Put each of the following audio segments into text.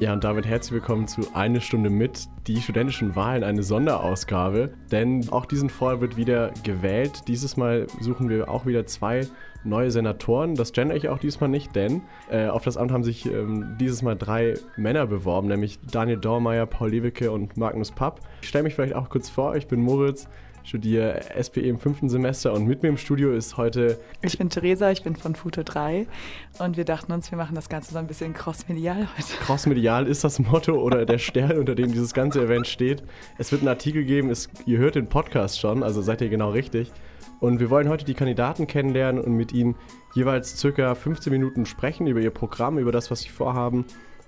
Ja, und damit herzlich willkommen zu Eine Stunde mit, die studentischen Wahlen, eine Sonderausgabe. Denn auch diesen Fall wird wieder gewählt. Dieses Mal suchen wir auch wieder zwei neue Senatoren. Das gender ich auch diesmal nicht, denn äh, auf das Amt haben sich ähm, dieses Mal drei Männer beworben, nämlich Daniel Dormeyer, Paul Lewicke und Magnus Papp. Ich stelle mich vielleicht auch kurz vor, ich bin Moritz, studiere SPE im fünften Semester und mit mir im Studio ist heute. Ich bin Theresa, ich bin von Futo 3 und wir dachten uns, wir machen das Ganze so ein bisschen crossmedial heute. Crossmedial ist das Motto oder der Stern, unter dem dieses ganze Event steht. Es wird einen Artikel geben, es, ihr hört den Podcast schon, also seid ihr genau richtig. Und wir wollen heute die Kandidaten kennenlernen und mit ihnen jeweils circa 15 Minuten sprechen über ihr Programm, über das, was sie vorhaben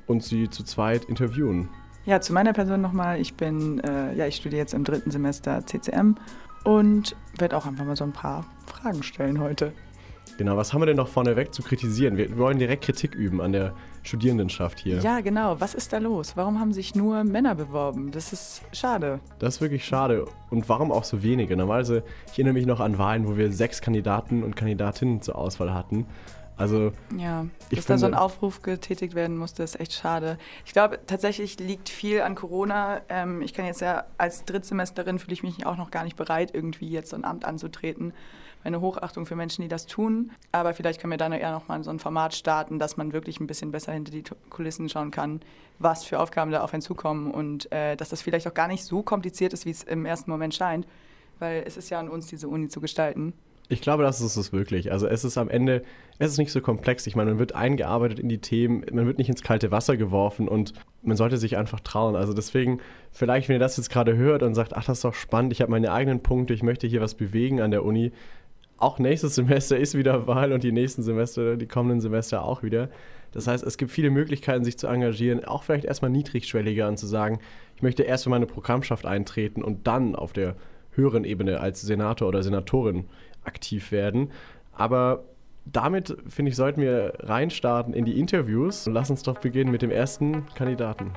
und sie zu zweit interviewen. Ja, zu meiner Person nochmal. Ich bin, äh, ja, ich studiere jetzt im dritten Semester CCM und werde auch einfach mal so ein paar Fragen stellen heute. Genau, was haben wir denn noch vorneweg zu kritisieren? Wir wollen direkt Kritik üben an der Studierendenschaft hier. Ja, genau. Was ist da los? Warum haben sich nur Männer beworben? Das ist schade. Das ist wirklich schade. Und warum auch so wenige? Normalerweise, ich erinnere mich noch an Wahlen, wo wir sechs Kandidaten und Kandidatinnen zur Auswahl hatten. Also, ja, dass da so ein Aufruf getätigt werden musste, ist echt schade. Ich glaube, tatsächlich liegt viel an Corona. Ähm, ich kann jetzt ja als Drittsemesterin fühle ich mich auch noch gar nicht bereit, irgendwie jetzt so ein Amt anzutreten. Meine Hochachtung für Menschen, die das tun. Aber vielleicht können wir dann eher noch mal so ein Format starten, dass man wirklich ein bisschen besser hinter die Kulissen schauen kann, was für Aufgaben da auf einen zukommen und äh, dass das vielleicht auch gar nicht so kompliziert ist, wie es im ersten Moment scheint. Weil es ist ja an uns, diese Uni zu gestalten. Ich glaube, das ist es wirklich. Also es ist am Ende, es ist nicht so komplex. Ich meine, man wird eingearbeitet in die Themen, man wird nicht ins kalte Wasser geworfen und man sollte sich einfach trauen. Also deswegen, vielleicht, wenn ihr das jetzt gerade hört und sagt, ach, das ist doch spannend, ich habe meine eigenen Punkte, ich möchte hier was bewegen an der Uni. Auch nächstes Semester ist wieder Wahl und die nächsten Semester, die kommenden Semester auch wieder. Das heißt, es gibt viele Möglichkeiten, sich zu engagieren, auch vielleicht erstmal niedrigschwelliger und zu sagen, ich möchte erst für meine Programmschaft eintreten und dann auf der höheren Ebene als Senator oder Senatorin aktiv werden. Aber damit, finde ich, sollten wir reinstarten in die Interviews. Lass uns doch beginnen mit dem ersten Kandidaten.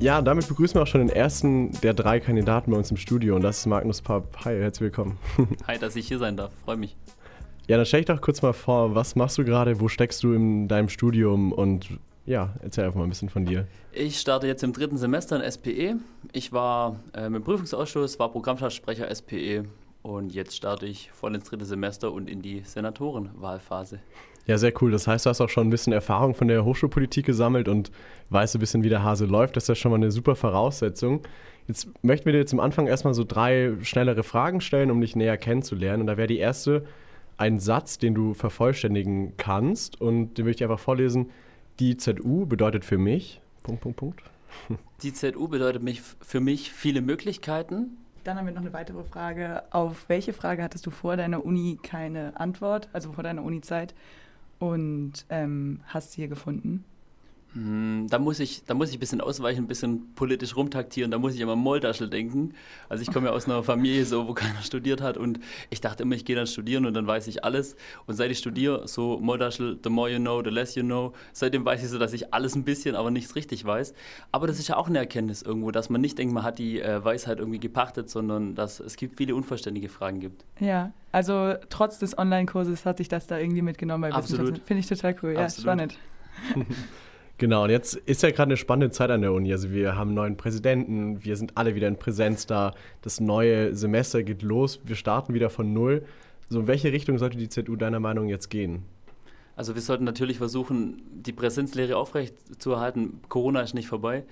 Ja, damit begrüßen wir auch schon den ersten der drei Kandidaten bei uns im Studio und das ist Magnus Papp. Hi, herzlich willkommen. Hi, dass ich hier sein darf. Freue mich. Ja, dann stell dich doch kurz mal vor, was machst du gerade, wo steckst du in deinem Studium und ja, erzähl einfach mal ein bisschen von dir. Ich starte jetzt im dritten Semester in SPE. Ich war äh, im Prüfungsausschuss, war Programmschaftssprecher SPE und jetzt starte ich voll ins dritte Semester und in die Senatorenwahlphase. Ja, sehr cool. Das heißt, du hast auch schon ein bisschen Erfahrung von der Hochschulpolitik gesammelt und weißt ein bisschen, wie der Hase läuft. Das ist ja schon mal eine super Voraussetzung. Jetzt möchten wir dir zum Anfang erstmal so drei schnellere Fragen stellen, um dich näher kennenzulernen. Und da wäre die erste ein Satz, den du vervollständigen kannst und den möchte ich einfach vorlesen. Die ZU bedeutet für mich. Punkt, Punkt, Punkt. Die ZU bedeutet mich, für mich viele Möglichkeiten. Dann haben wir noch eine weitere Frage. Auf welche Frage hattest du vor deiner Uni keine Antwort, also vor deiner Uni-Zeit, und ähm, hast sie hier gefunden? Hm, da muss, ich, da muss ich ein bisschen ausweichen, ein bisschen politisch rumtaktieren. Da muss ich immer Moldaschel denken. Also ich komme ja aus einer Familie, so, wo keiner studiert hat. Und ich dachte immer, ich gehe dann studieren und dann weiß ich alles. Und seit ich studiere, so Moldaschel, the more you know, the less you know. Seitdem weiß ich so, dass ich alles ein bisschen, aber nichts richtig weiß. Aber das ist ja auch eine Erkenntnis irgendwo, dass man nicht denkt, man hat die äh, Weisheit irgendwie gepachtet, sondern dass es gibt viele unvollständige Fragen gibt. Ja, also trotz des Online-Kurses hatte ich das da irgendwie mitgenommen bei Absolut. Finde ich total cool. Ja, Absolut. spannend. Genau, und jetzt ist ja gerade eine spannende Zeit an der Uni. Also wir haben einen neuen Präsidenten, wir sind alle wieder in Präsenz da, das neue Semester geht los, wir starten wieder von null. So, in welche Richtung sollte die ZU deiner Meinung jetzt gehen? Also wir sollten natürlich versuchen, die Präsenzlehre aufrechtzuerhalten. Corona ist nicht vorbei.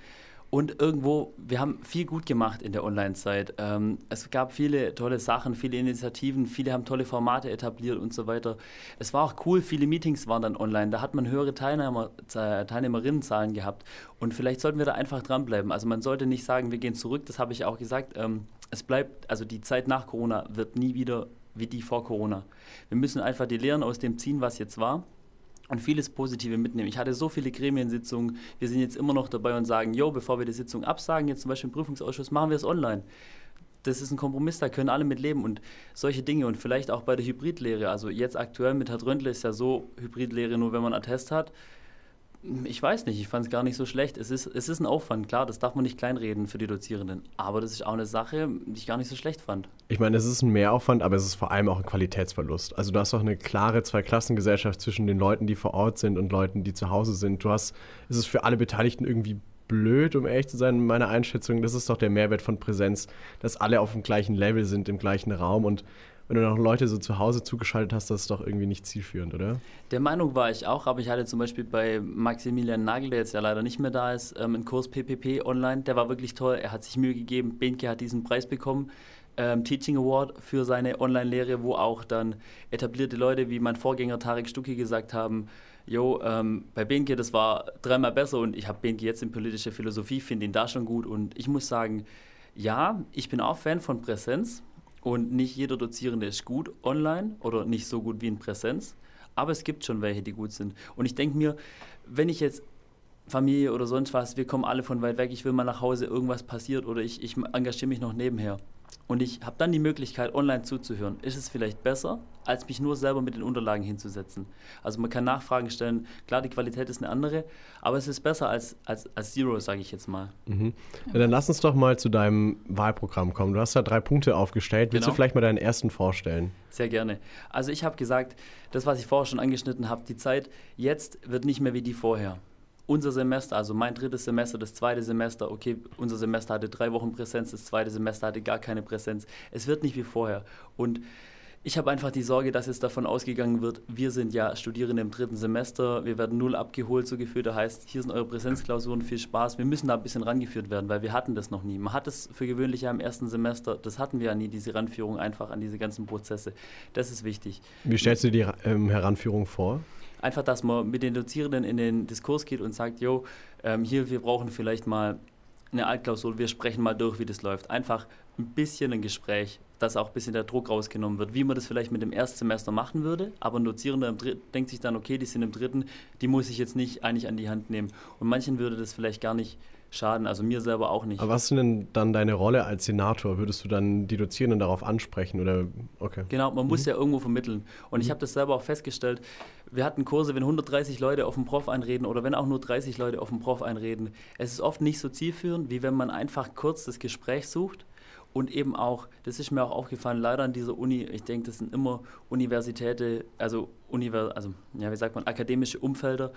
Und irgendwo, wir haben viel gut gemacht in der Online-Zeit. Ähm, es gab viele tolle Sachen, viele Initiativen, viele haben tolle Formate etabliert und so weiter. Es war auch cool, viele Meetings waren dann online. Da hat man höhere Teilnehmer, Teilnehmerinnenzahlen gehabt. Und vielleicht sollten wir da einfach dranbleiben. Also man sollte nicht sagen, wir gehen zurück, das habe ich auch gesagt. Ähm, es bleibt, also die Zeit nach Corona wird nie wieder wie die vor Corona. Wir müssen einfach die Lehren aus dem ziehen, was jetzt war und vieles Positive mitnehmen. Ich hatte so viele Gremiensitzungen, wir sind jetzt immer noch dabei und sagen, jo, bevor wir die Sitzung absagen, jetzt zum Beispiel im Prüfungsausschuss, machen wir es online. Das ist ein Kompromiss, da können alle mit leben und solche Dinge und vielleicht auch bei der Hybridlehre. Also jetzt aktuell mit Herr Dröndle ist ja so, Hybridlehre nur, wenn man Attest hat. Ich weiß nicht, ich fand es gar nicht so schlecht. Es ist, es ist ein Aufwand, klar, das darf man nicht kleinreden für die Dozierenden. Aber das ist auch eine Sache, die ich gar nicht so schlecht fand. Ich meine, es ist ein Mehraufwand, aber es ist vor allem auch ein Qualitätsverlust. Also du hast auch eine klare Zweiklassengesellschaft zwischen den Leuten, die vor Ort sind und Leuten, die zu Hause sind. Du hast, es ist für alle Beteiligten irgendwie blöd, um ehrlich zu sein, in meiner Einschätzung. Das ist doch der Mehrwert von Präsenz, dass alle auf dem gleichen Level sind, im gleichen Raum und wenn du noch Leute so zu Hause zugeschaltet hast, das ist doch irgendwie nicht zielführend, oder? Der Meinung war ich auch, aber ich hatte zum Beispiel bei Maximilian Nagel, der jetzt ja leider nicht mehr da ist, ähm, einen Kurs PPP online, der war wirklich toll, er hat sich Mühe gegeben, Benke hat diesen Preis bekommen, ähm, Teaching Award für seine Online-Lehre, wo auch dann etablierte Leute wie mein Vorgänger Tarek Stucki gesagt haben, jo, ähm, bei Benke, das war dreimal besser und ich habe Benke jetzt in politische Philosophie, finde ihn da schon gut. Und ich muss sagen, ja, ich bin auch Fan von Präsenz, und nicht jeder Dozierende ist gut online oder nicht so gut wie in Präsenz. Aber es gibt schon welche, die gut sind. Und ich denke mir, wenn ich jetzt Familie oder sonst was, wir kommen alle von weit weg, ich will mal nach Hause, irgendwas passiert oder ich, ich engagiere mich noch nebenher und ich habe dann die Möglichkeit, online zuzuhören, ist es vielleicht besser, als mich nur selber mit den Unterlagen hinzusetzen. Also man kann Nachfragen stellen, klar, die Qualität ist eine andere, aber es ist besser als, als, als Zero, sage ich jetzt mal. Mhm. Ja, dann lass uns doch mal zu deinem Wahlprogramm kommen. Du hast da drei Punkte aufgestellt. Willst genau. du vielleicht mal deinen ersten vorstellen? Sehr gerne. Also ich habe gesagt, das, was ich vorher schon angeschnitten habe, die Zeit jetzt wird nicht mehr wie die vorher unser Semester, also mein drittes Semester, das zweite Semester, okay, unser Semester hatte drei Wochen Präsenz, das zweite Semester hatte gar keine Präsenz. Es wird nicht wie vorher. Und ich habe einfach die Sorge, dass es davon ausgegangen wird, wir sind ja Studierende im dritten Semester, wir werden null abgeholt, so gefühlt. Das heißt, hier sind eure Präsenzklausuren, viel Spaß. Wir müssen da ein bisschen rangeführt werden, weil wir hatten das noch nie. Man hat es für gewöhnlich ja im ersten Semester, das hatten wir ja nie, diese Ranführung einfach an diese ganzen Prozesse. Das ist wichtig. Wie stellst du die ähm, Heranführung vor? Einfach, dass man mit den Dozierenden in den Diskurs geht und sagt, jo, ähm, hier, wir brauchen vielleicht mal eine Altklausur, wir sprechen mal durch, wie das läuft. Einfach ein bisschen ein Gespräch, dass auch ein bisschen der Druck rausgenommen wird, wie man das vielleicht mit dem Erstsemester machen würde, aber ein Dozierender denkt sich dann, okay, die sind im dritten, die muss ich jetzt nicht eigentlich an die Hand nehmen. Und manchen würde das vielleicht gar nicht schaden, also mir selber auch nicht. Aber was ist denn dann deine Rolle als Senator? Würdest du dann die Dozierenden darauf ansprechen oder okay? Genau, man mhm. muss ja irgendwo vermitteln. Und mhm. ich habe das selber auch festgestellt. Wir hatten Kurse, wenn 130 Leute auf dem Prof einreden oder wenn auch nur 30 Leute auf dem Prof einreden. Es ist oft nicht so zielführend, wie wenn man einfach kurz das Gespräch sucht und eben auch, das ist mir auch aufgefallen, leider an dieser Uni, ich denke, das sind immer Universitäten, also, Univers also ja, wie sagt man, akademische Umfelder,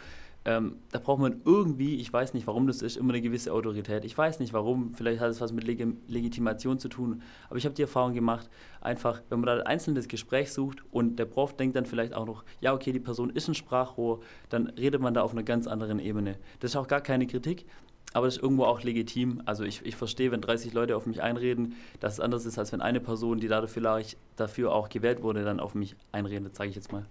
ähm, da braucht man irgendwie, ich weiß nicht, warum das ist, immer eine gewisse Autorität. Ich weiß nicht warum, vielleicht hat es was mit Leg Legitimation zu tun, aber ich habe die Erfahrung gemacht, einfach, wenn man da ein einzelnes Gespräch sucht und der Prof denkt dann vielleicht auch noch, ja, okay, die Person ist ein Sprachrohr, dann redet man da auf einer ganz anderen Ebene. Das ist auch gar keine Kritik, aber das ist irgendwo auch legitim. Also ich, ich verstehe, wenn 30 Leute auf mich einreden, dass es anders ist, als wenn eine Person, die dafür, dafür auch gewählt wurde, dann auf mich einredet, sage ich jetzt mal.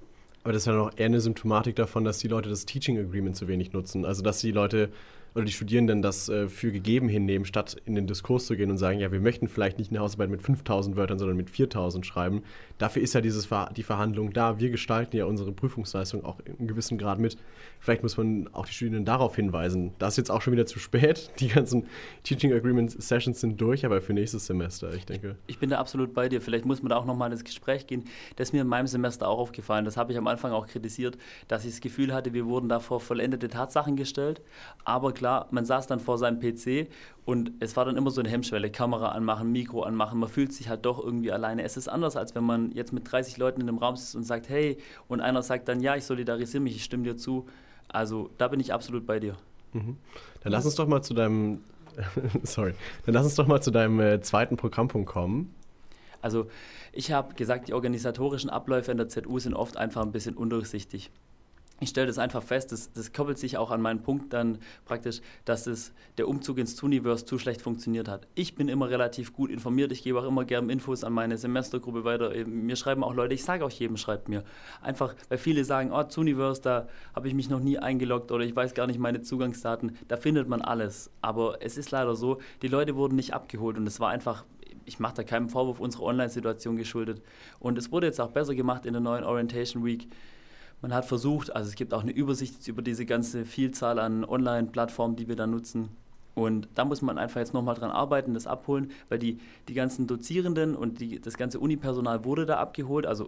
Aber das ist ja noch eher eine Symptomatik davon, dass die Leute das Teaching Agreement zu wenig nutzen. Also dass die Leute oder die Studierenden das äh, für gegeben hinnehmen, statt in den Diskurs zu gehen und sagen, ja, wir möchten vielleicht nicht eine Hausarbeit mit 5000 Wörtern, sondern mit 4000 schreiben. Dafür ist ja dieses Ver die Verhandlung da. Wir gestalten ja unsere Prüfungsleistung auch in einem gewissen Grad mit. Vielleicht muss man auch die Studierenden darauf hinweisen. Das ist jetzt auch schon wieder zu spät. Die ganzen Teaching Agreement Sessions sind durch, aber für nächstes Semester, ich denke. Ich bin da absolut bei dir. Vielleicht muss man da auch nochmal ins Gespräch gehen. Das ist mir in meinem Semester auch aufgefallen. Das habe ich am Anfang auch kritisiert, dass ich das Gefühl hatte, wir wurden da vor vollendete Tatsachen gestellt. Aber klar, man saß dann vor seinem PC und es war dann immer so eine Hemmschwelle, Kamera anmachen, Mikro anmachen, man fühlt sich halt doch irgendwie alleine. Es ist anders, als wenn man jetzt mit 30 Leuten in einem Raum sitzt und sagt, hey, und einer sagt dann, ja, ich solidarisiere mich, ich stimme dir zu. Also da bin ich absolut bei dir. Mhm. Dann lass uns doch mal zu deinem, sorry, dann lass uns doch mal zu deinem äh, zweiten Programmpunkt kommen. Also ich habe gesagt, die organisatorischen Abläufe in der ZU sind oft einfach ein bisschen undurchsichtig ich stelle das einfach fest, das, das, koppelt sich auch an meinen Punkt dann praktisch, dass es, der Umzug ins Tuniverse zu schlecht funktioniert hat. Ich bin immer relativ gut informiert, ich gebe auch immer gerne Infos an meine Semestergruppe weiter. Mir schreiben auch Leute, ich sage auch jedem, schreibt mir. Einfach, weil viele sagen, oh, Tuniverse, da habe ich mich noch nie eingeloggt oder ich weiß gar nicht meine Zugangsdaten. Da findet man alles. Aber es ist leider so, die Leute wurden nicht abgeholt und es war einfach ich mache da keinen Vorwurf unserer Online-Situation geschuldet. Und es wurde jetzt auch besser gemacht in der neuen Orientation Week. Man hat versucht, also es gibt auch eine Übersicht über diese ganze Vielzahl an Online-Plattformen, die wir da nutzen. Und da muss man einfach jetzt nochmal dran arbeiten, das abholen, weil die, die ganzen Dozierenden und die, das ganze Unipersonal wurde da abgeholt. Also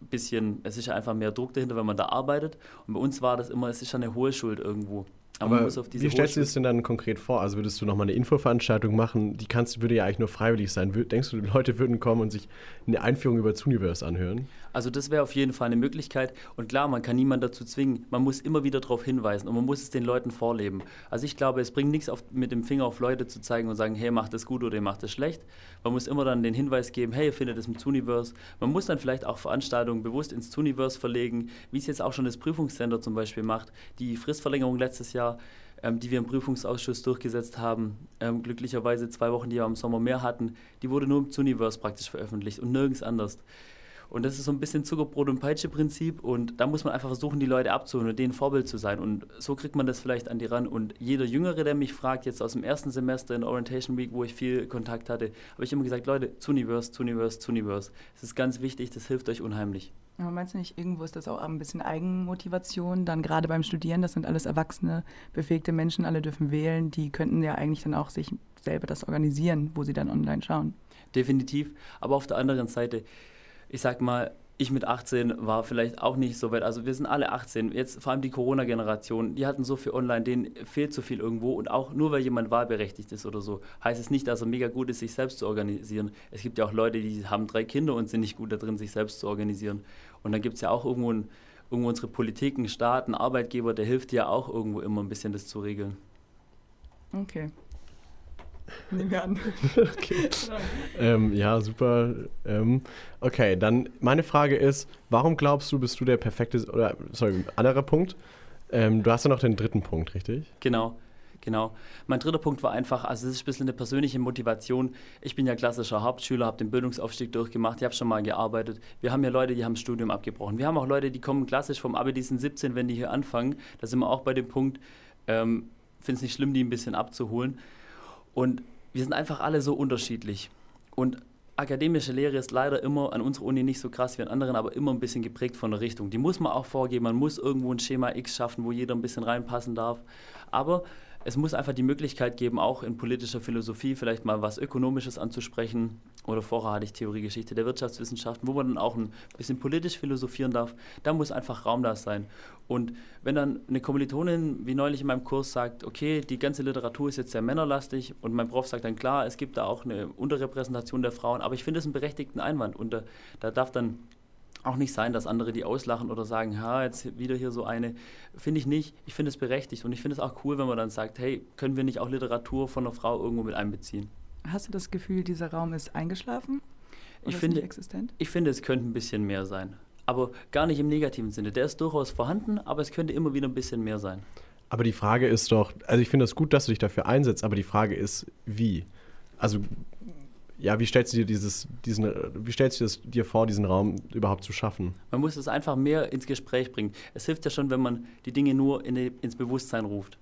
ein bisschen, es ist ja einfach mehr Druck dahinter, wenn man da arbeitet. Und bei uns war das immer, es ist ja eine Hohlschuld irgendwo. Aber, Aber wie stellst du das denn dann konkret vor? Also würdest du nochmal eine Infoveranstaltung machen? Die kannst, würde ja eigentlich nur freiwillig sein. Denkst du, die Leute würden kommen und sich eine Einführung über Zuniverse anhören? Also das wäre auf jeden Fall eine Möglichkeit. Und klar, man kann niemanden dazu zwingen. Man muss immer wieder darauf hinweisen und man muss es den Leuten vorleben. Also ich glaube, es bringt nichts, auf, mit dem Finger auf Leute zu zeigen und sagen, hey, macht das gut oder ihr macht das schlecht. Man muss immer dann den Hinweis geben, hey, ihr findet es im Zuniverse. Man muss dann vielleicht auch Veranstaltungen bewusst ins Zuniverse verlegen, wie es jetzt auch schon das Prüfungscenter zum Beispiel macht. Die Fristverlängerung letztes Jahr ähm, die wir im Prüfungsausschuss durchgesetzt haben, ähm, glücklicherweise zwei Wochen, die wir im Sommer mehr hatten, die wurde nur im Zuniverse praktisch veröffentlicht und nirgends anders. Und das ist so ein bisschen Zuckerbrot- und Peitsche-Prinzip. Und da muss man einfach versuchen, die Leute abzuholen und denen Vorbild zu sein. Und so kriegt man das vielleicht an die ran. Und jeder Jüngere, der mich fragt, jetzt aus dem ersten Semester in Orientation Week, wo ich viel Kontakt hatte, habe ich immer gesagt, Leute, Zuniverse, Zuniverse, Zuniverse. Das ist ganz wichtig, das hilft euch unheimlich. Aber meinst du nicht, irgendwo ist das auch ein bisschen Eigenmotivation, dann gerade beim Studieren, das sind alles erwachsene, befähigte Menschen, alle dürfen wählen, die könnten ja eigentlich dann auch sich selber das organisieren, wo sie dann online schauen. Definitiv, aber auf der anderen Seite, ich sag mal, ich mit 18 war vielleicht auch nicht so weit. Also wir sind alle 18. Jetzt vor allem die Corona-Generation, die hatten so viel online, denen fehlt so viel irgendwo. Und auch nur weil jemand wahlberechtigt ist oder so, heißt es nicht, dass er mega gut ist, sich selbst zu organisieren. Es gibt ja auch Leute, die haben drei Kinder und sind nicht gut darin, sich selbst zu organisieren. Und dann gibt es ja auch irgendwo, ein, irgendwo unsere Politiken, Staaten, Arbeitgeber, der hilft ja auch irgendwo immer ein bisschen das zu regeln. Okay. Nehmen wir an. okay. ähm, ja, super. Ähm, okay, dann meine Frage ist, warum glaubst du, bist du der perfekte, oder, sorry, anderer Punkt. Ähm, du hast ja noch den dritten Punkt, richtig? Genau. Genau. Mein dritter Punkt war einfach, also es ist ein bisschen eine persönliche Motivation. Ich bin ja klassischer Hauptschüler, habe den Bildungsaufstieg durchgemacht, ich habe schon mal gearbeitet. Wir haben ja Leute, die haben das Studium abgebrochen. Wir haben auch Leute, die kommen klassisch vom Abi, die sind 17, wenn die hier anfangen. Da sind wir auch bei dem Punkt, ähm, finde es nicht schlimm, die ein bisschen abzuholen. Und wir sind einfach alle so unterschiedlich. Und akademische Lehre ist leider immer an unserer Uni nicht so krass wie an anderen, aber immer ein bisschen geprägt von der Richtung. Die muss man auch vorgeben. Man muss irgendwo ein Schema X schaffen, wo jeder ein bisschen reinpassen darf. Aber es muss einfach die Möglichkeit geben, auch in politischer Philosophie vielleicht mal was Ökonomisches anzusprechen. Oder vorher hatte ich Theorie Geschichte der Wirtschaftswissenschaften, wo man dann auch ein bisschen politisch philosophieren darf. Da muss einfach Raum da sein. Und wenn dann eine Kommilitonin, wie neulich in meinem Kurs, sagt, okay, die ganze Literatur ist jetzt sehr männerlastig und mein Prof sagt dann, klar, es gibt da auch eine Unterrepräsentation der Frauen, aber ich finde es einen berechtigten Einwand und da, da darf dann auch nicht sein, dass andere die auslachen oder sagen, ha, jetzt wieder hier so eine. Finde ich nicht. Ich finde es berechtigt und ich finde es auch cool, wenn man dann sagt, hey, können wir nicht auch Literatur von einer Frau irgendwo mit einbeziehen? Hast du das Gefühl, dieser Raum ist eingeschlafen? Oder ich finde, existent? ich finde, es könnte ein bisschen mehr sein. Aber gar nicht im negativen Sinne. Der ist durchaus vorhanden, aber es könnte immer wieder ein bisschen mehr sein. Aber die Frage ist doch, also ich finde es das gut, dass du dich dafür einsetzt, aber die Frage ist, wie? Also ja, wie stellst du dir dieses, diesen, wie stellst du es dir vor, diesen Raum überhaupt zu schaffen? Man muss es einfach mehr ins Gespräch bringen. Es hilft ja schon, wenn man die Dinge nur in die, ins Bewusstsein ruft.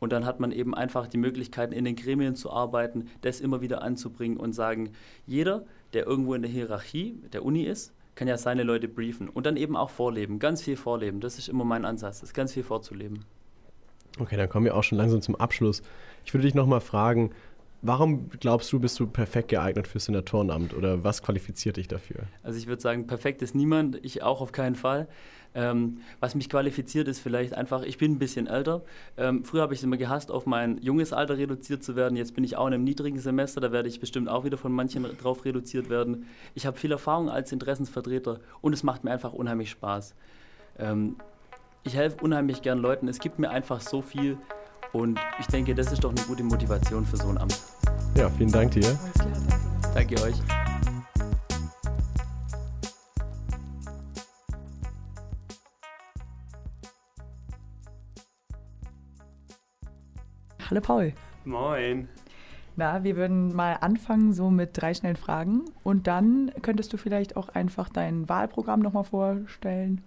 Und dann hat man eben einfach die Möglichkeiten, in den Gremien zu arbeiten, das immer wieder anzubringen und sagen, jeder, der irgendwo in der Hierarchie der Uni ist, kann ja seine Leute briefen und dann eben auch vorleben, ganz viel vorleben. Das ist immer mein Ansatz, das ganz viel vorzuleben. Okay, dann kommen wir auch schon langsam zum Abschluss. Ich würde dich nochmal fragen, Warum glaubst du, bist du perfekt geeignet fürs Senatorenamt oder was qualifiziert dich dafür? Also ich würde sagen, perfekt ist niemand, ich auch auf keinen Fall. Ähm, was mich qualifiziert ist vielleicht einfach, ich bin ein bisschen älter. Ähm, früher habe ich es immer gehasst, auf mein junges Alter reduziert zu werden. Jetzt bin ich auch in einem niedrigen Semester, da werde ich bestimmt auch wieder von manchen drauf reduziert werden. Ich habe viel Erfahrung als Interessensvertreter und es macht mir einfach unheimlich Spaß. Ähm, ich helfe unheimlich gern Leuten. Es gibt mir einfach so viel, und ich denke, das ist doch eine gute Motivation für so ein Amt. Ja, vielen Dank dir. Danke euch. Hallo Paul. Moin. Na, wir würden mal anfangen so mit drei schnellen Fragen und dann könntest du vielleicht auch einfach dein Wahlprogramm nochmal vorstellen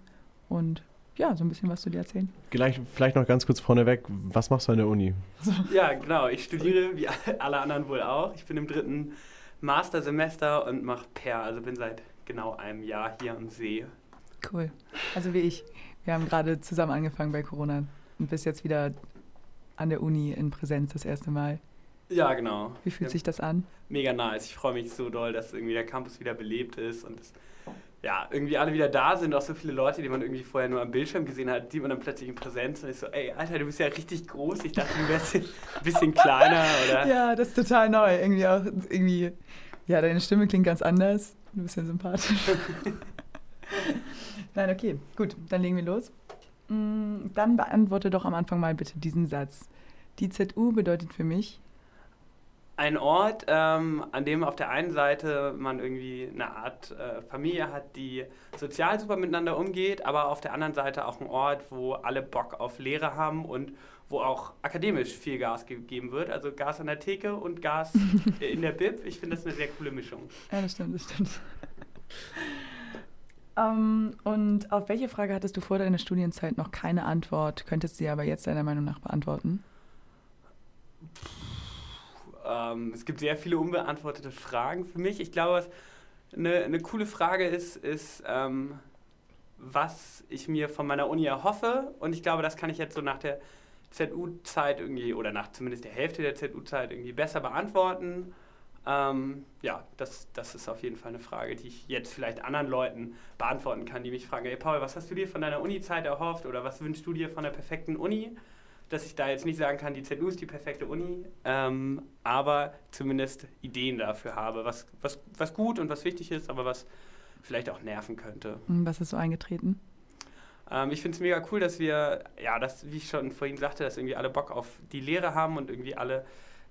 und ja, so ein bisschen was zu dir erzählen. Gleich, vielleicht noch ganz kurz vorneweg, was machst du an der Uni? Ja, genau, ich studiere wie alle anderen wohl auch. Ich bin im dritten Mastersemester und mache Per, also bin seit genau einem Jahr hier am See. Cool, also wie ich. Wir haben gerade zusammen angefangen bei Corona und bist jetzt wieder an der Uni in Präsenz das erste Mal. Ja, genau. Wie fühlt ja, sich das an? Mega nice. Ich freue mich so doll, dass irgendwie der Campus wieder belebt ist und es ja, irgendwie alle wieder da sind, auch so viele Leute, die man irgendwie vorher nur am Bildschirm gesehen hat, sieht man dann plötzlich in Präsenz und ist so, ey, Alter, du bist ja richtig groß. Ich dachte, du wärst ein bisschen kleiner, oder? Ja, das ist total neu. Irgendwie auch, irgendwie, ja, deine Stimme klingt ganz anders. Du bist ja sympathisch. Nein, okay, gut, dann legen wir los. Mm, dann beantworte doch am Anfang mal bitte diesen Satz. Die ZU bedeutet für mich ein Ort, ähm, an dem auf der einen Seite man irgendwie eine Art äh, Familie hat, die sozial super miteinander umgeht, aber auf der anderen Seite auch ein Ort, wo alle Bock auf Lehre haben und wo auch akademisch viel Gas gegeben wird. Also Gas an der Theke und Gas in der Bib. Ich finde das eine sehr coole Mischung. Ja, das stimmt, das stimmt. um, ähm, und auf welche Frage hattest du vor deiner Studienzeit noch keine Antwort, könntest du sie aber jetzt deiner Meinung nach beantworten? Ähm, es gibt sehr viele unbeantwortete Fragen für mich. Ich glaube, eine, eine coole Frage ist, ist, ähm, was ich mir von meiner Uni erhoffe. Und ich glaube, das kann ich jetzt so nach der ZU-Zeit irgendwie, oder nach zumindest der Hälfte der ZU-Zeit irgendwie besser beantworten. Ähm, ja, das, das ist auf jeden Fall eine Frage, die ich jetzt vielleicht anderen Leuten beantworten kann, die mich fragen, hey Paul, was hast du dir von deiner Uni-Zeit erhofft oder was wünschst du dir von der perfekten Uni? Dass ich da jetzt nicht sagen kann, die ZU ist die perfekte Uni, ähm, aber zumindest Ideen dafür habe, was, was, was gut und was wichtig ist, aber was vielleicht auch nerven könnte. Was ist so eingetreten? Ähm, ich finde es mega cool, dass wir, ja, das, wie ich schon vorhin sagte, dass irgendwie alle Bock auf die Lehre haben und irgendwie alle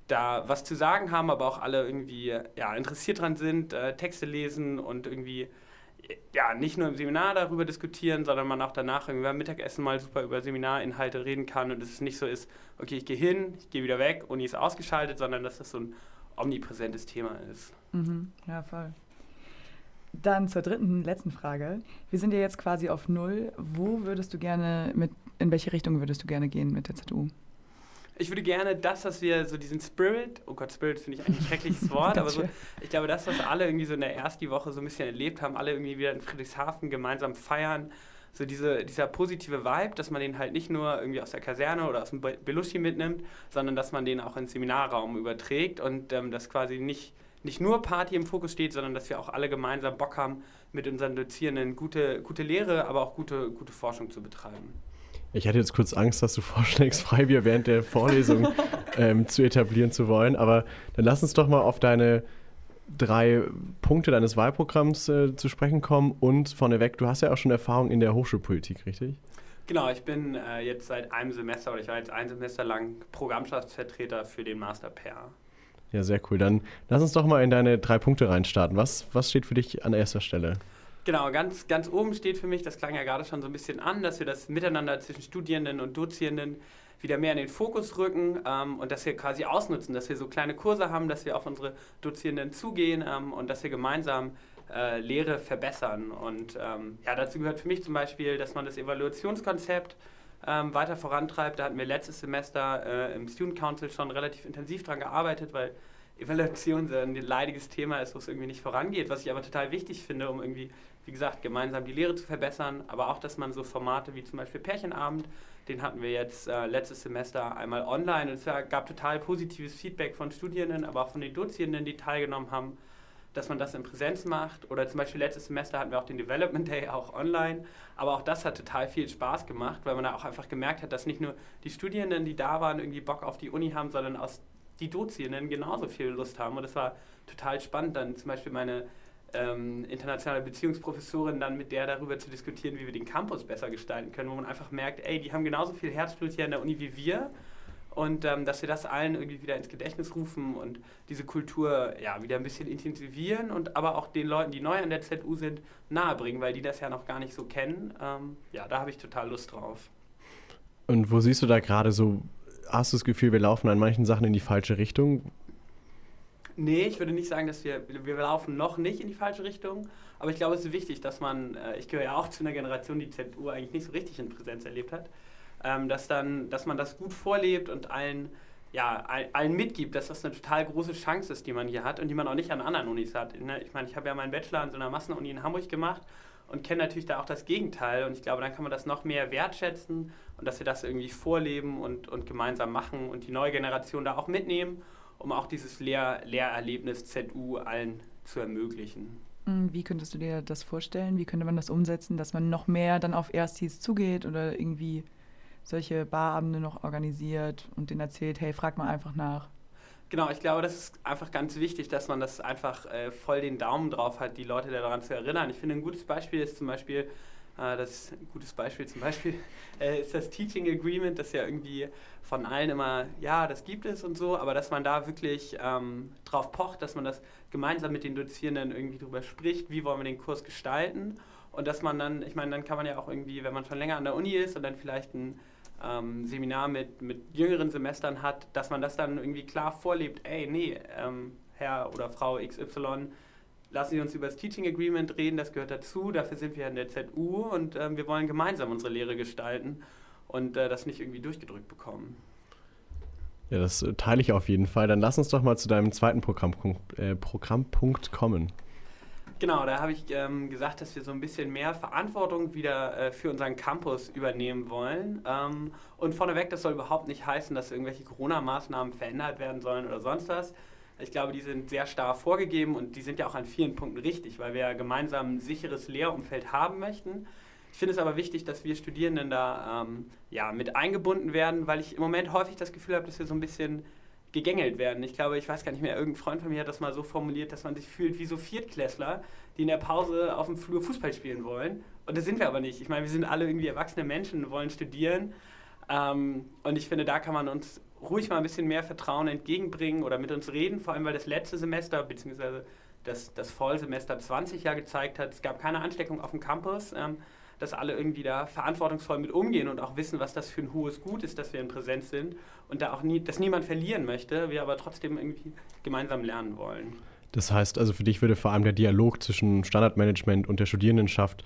da was zu sagen haben, aber auch alle irgendwie ja, interessiert dran sind, äh, Texte lesen und irgendwie ja, nicht nur im Seminar darüber diskutieren, sondern man auch danach irgendwie beim Mittagessen mal super über Seminarinhalte reden kann und es nicht so ist, okay, ich gehe hin, ich gehe wieder weg, Uni ist ausgeschaltet, sondern dass das so ein omnipräsentes Thema ist. Mhm, ja, voll. Dann zur dritten, letzten Frage. Wir sind ja jetzt quasi auf Null. Wo würdest du gerne mit, in welche Richtung würdest du gerne gehen mit der ZU? Ich würde gerne das, was wir so diesen Spirit, oh Gott, Spirit finde ich eigentlich ein schreckliches Wort, aber so, ich glaube, das, was alle irgendwie so in der ersten Woche so ein bisschen erlebt haben, alle irgendwie wieder in Friedrichshafen gemeinsam feiern, so diese, dieser positive Vibe, dass man den halt nicht nur irgendwie aus der Kaserne oder aus dem Belushi mitnimmt, sondern dass man den auch ins Seminarraum überträgt und ähm, dass quasi nicht, nicht nur Party im Fokus steht, sondern dass wir auch alle gemeinsam Bock haben, mit unseren Dozierenden gute, gute Lehre, aber auch gute, gute Forschung zu betreiben. Ich hatte jetzt kurz Angst, dass du vorschlägst, Freibier während der Vorlesung ähm, zu etablieren zu wollen. Aber dann lass uns doch mal auf deine drei Punkte deines Wahlprogramms äh, zu sprechen kommen. Und vorneweg, du hast ja auch schon Erfahrung in der Hochschulpolitik, richtig? Genau, ich bin äh, jetzt seit einem Semester oder ich war jetzt ein Semester lang Programmschaftsvertreter für den Master Pair. Ja, sehr cool. Dann lass uns doch mal in deine drei Punkte reinstarten. Was, was steht für dich an erster Stelle? Genau, ganz, ganz oben steht für mich, das klang ja gerade schon so ein bisschen an, dass wir das Miteinander zwischen Studierenden und Dozierenden wieder mehr in den Fokus rücken ähm, und dass wir quasi ausnutzen, dass wir so kleine Kurse haben, dass wir auf unsere Dozierenden zugehen ähm, und dass wir gemeinsam äh, Lehre verbessern. Und ähm, ja, dazu gehört für mich zum Beispiel, dass man das Evaluationskonzept ähm, weiter vorantreibt. Da hatten wir letztes Semester äh, im Student Council schon relativ intensiv dran gearbeitet, weil Evaluation so ein leidiges Thema ist, wo es irgendwie nicht vorangeht, was ich aber total wichtig finde, um irgendwie wie gesagt, gemeinsam die Lehre zu verbessern, aber auch, dass man so Formate wie zum Beispiel Pärchenabend, den hatten wir jetzt äh, letztes Semester einmal online und es gab total positives Feedback von Studierenden, aber auch von den Dozierenden, die teilgenommen haben, dass man das in Präsenz macht. Oder zum Beispiel letztes Semester hatten wir auch den Development Day auch online. Aber auch das hat total viel Spaß gemacht, weil man da auch einfach gemerkt hat, dass nicht nur die Studierenden, die da waren, irgendwie Bock auf die Uni haben, sondern auch die Dozierenden genauso viel Lust haben. Und es war total spannend, dann zum Beispiel meine ähm, internationale Beziehungsprofessorin dann mit der darüber zu diskutieren, wie wir den Campus besser gestalten können, wo man einfach merkt, ey, die haben genauso viel Herzblut hier an der Uni wie wir und ähm, dass wir das allen irgendwie wieder ins Gedächtnis rufen und diese Kultur ja wieder ein bisschen intensivieren und aber auch den Leuten, die neu an der ZU sind, nahebringen, weil die das ja noch gar nicht so kennen. Ähm, ja, da habe ich total Lust drauf. Und wo siehst du da gerade so, hast du das Gefühl, wir laufen an manchen Sachen in die falsche Richtung? Nee, ich würde nicht sagen, dass wir, wir laufen noch nicht in die falsche Richtung, aber ich glaube, es ist wichtig, dass man, äh, ich gehöre ja auch zu einer Generation, die ZU eigentlich nicht so richtig in Präsenz erlebt hat, ähm, dass, dann, dass man das gut vorlebt und allen, ja, allen mitgibt, dass das eine total große Chance ist, die man hier hat und die man auch nicht an anderen Unis hat. Ne, ich meine, ich habe ja meinen Bachelor an so einer Massenuni in Hamburg gemacht und kenne natürlich da auch das Gegenteil. Und ich glaube, dann kann man das noch mehr wertschätzen und dass wir das irgendwie vorleben und, und gemeinsam machen und die neue Generation da auch mitnehmen um auch dieses Lehr Lehrerlebnis ZU allen zu ermöglichen. Hm, wie könntest du dir das vorstellen? Wie könnte man das umsetzen, dass man noch mehr dann auf Erstis zugeht oder irgendwie solche Barabende noch organisiert und denen erzählt, hey, frag mal einfach nach? Genau, ich glaube, das ist einfach ganz wichtig, dass man das einfach äh, voll den Daumen drauf hat, die Leute daran zu erinnern. Ich finde, ein gutes Beispiel ist zum Beispiel, äh, das ein gutes Beispiel. Zum Beispiel äh, ist das Teaching Agreement, das ja irgendwie von allen immer, ja, das gibt es und so, aber dass man da wirklich ähm, drauf pocht, dass man das gemeinsam mit den Dozierenden irgendwie drüber spricht, wie wollen wir den Kurs gestalten? Und dass man dann, ich meine, dann kann man ja auch irgendwie, wenn man schon länger an der Uni ist und dann vielleicht ein ähm, Seminar mit, mit jüngeren Semestern hat, dass man das dann irgendwie klar vorlebt, ey, nee, ähm, Herr oder Frau XY, lassen Sie uns über das Teaching Agreement reden, das gehört dazu, dafür sind wir in der ZU und ähm, wir wollen gemeinsam unsere Lehre gestalten und äh, das nicht irgendwie durchgedrückt bekommen. Ja, das äh, teile ich auf jeden Fall. Dann lass uns doch mal zu deinem zweiten Programmpunkt, äh, Programmpunkt kommen. Genau, da habe ich ähm, gesagt, dass wir so ein bisschen mehr Verantwortung wieder äh, für unseren Campus übernehmen wollen. Ähm, und vorneweg, das soll überhaupt nicht heißen, dass irgendwelche Corona-Maßnahmen verändert werden sollen oder sonst was. Ich glaube, die sind sehr starr vorgegeben und die sind ja auch an vielen Punkten richtig, weil wir ja gemeinsam ein sicheres Lehrumfeld haben möchten. Ich finde es aber wichtig, dass wir Studierenden da ähm, ja, mit eingebunden werden, weil ich im Moment häufig das Gefühl habe, dass wir so ein bisschen gegängelt werden. Ich glaube, ich weiß gar nicht mehr, irgendein Freund von mir hat das mal so formuliert, dass man sich fühlt wie so Viertklässler, die in der Pause auf dem Flur Fußball spielen wollen. Und das sind wir aber nicht. Ich meine, wir sind alle irgendwie erwachsene Menschen, wollen studieren. Ähm, und ich finde, da kann man uns ruhig mal ein bisschen mehr Vertrauen entgegenbringen oder mit uns reden, vor allem weil das letzte Semester, beziehungsweise das, das Vollsemester 20 ja gezeigt hat, es gab keine Ansteckung auf dem Campus. Ähm, dass alle irgendwie da verantwortungsvoll mit umgehen und auch wissen, was das für ein hohes Gut ist, dass wir in Präsenz sind und da auch nie, dass niemand verlieren möchte, wir aber trotzdem irgendwie gemeinsam lernen wollen. Das heißt, also für dich würde vor allem der Dialog zwischen Standardmanagement und der Studierendenschaft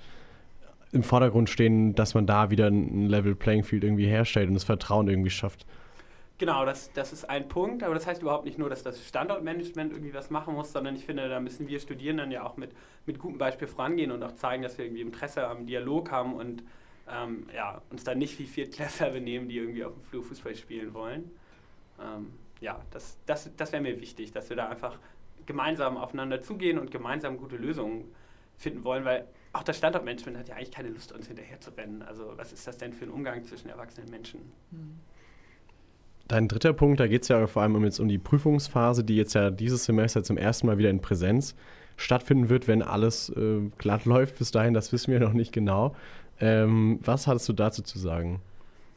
im Vordergrund stehen, dass man da wieder ein Level Playing Field irgendwie herstellt und das Vertrauen irgendwie schafft. Genau, das, das ist ein Punkt, aber das heißt überhaupt nicht nur, dass das Standortmanagement irgendwie was machen muss, sondern ich finde, da müssen wir Studierenden ja auch mit, mit gutem Beispiel vorangehen und auch zeigen, dass wir irgendwie Interesse am Dialog haben und ähm, ja, uns dann nicht wie Viertklässler benehmen, die irgendwie auf dem Flur Fußball spielen wollen. Ähm, ja, das, das, das wäre mir wichtig, dass wir da einfach gemeinsam aufeinander zugehen und gemeinsam gute Lösungen finden wollen, weil auch das Standortmanagement hat ja eigentlich keine Lust, uns hinterher zu rennen. Also was ist das denn für ein Umgang zwischen erwachsenen Menschen? Mhm. Dein dritter Punkt, da geht es ja vor allem um, jetzt um die Prüfungsphase, die jetzt ja dieses Semester zum ersten Mal wieder in Präsenz stattfinden wird, wenn alles äh, glatt läuft bis dahin, das wissen wir noch nicht genau. Ähm, was hattest du dazu zu sagen?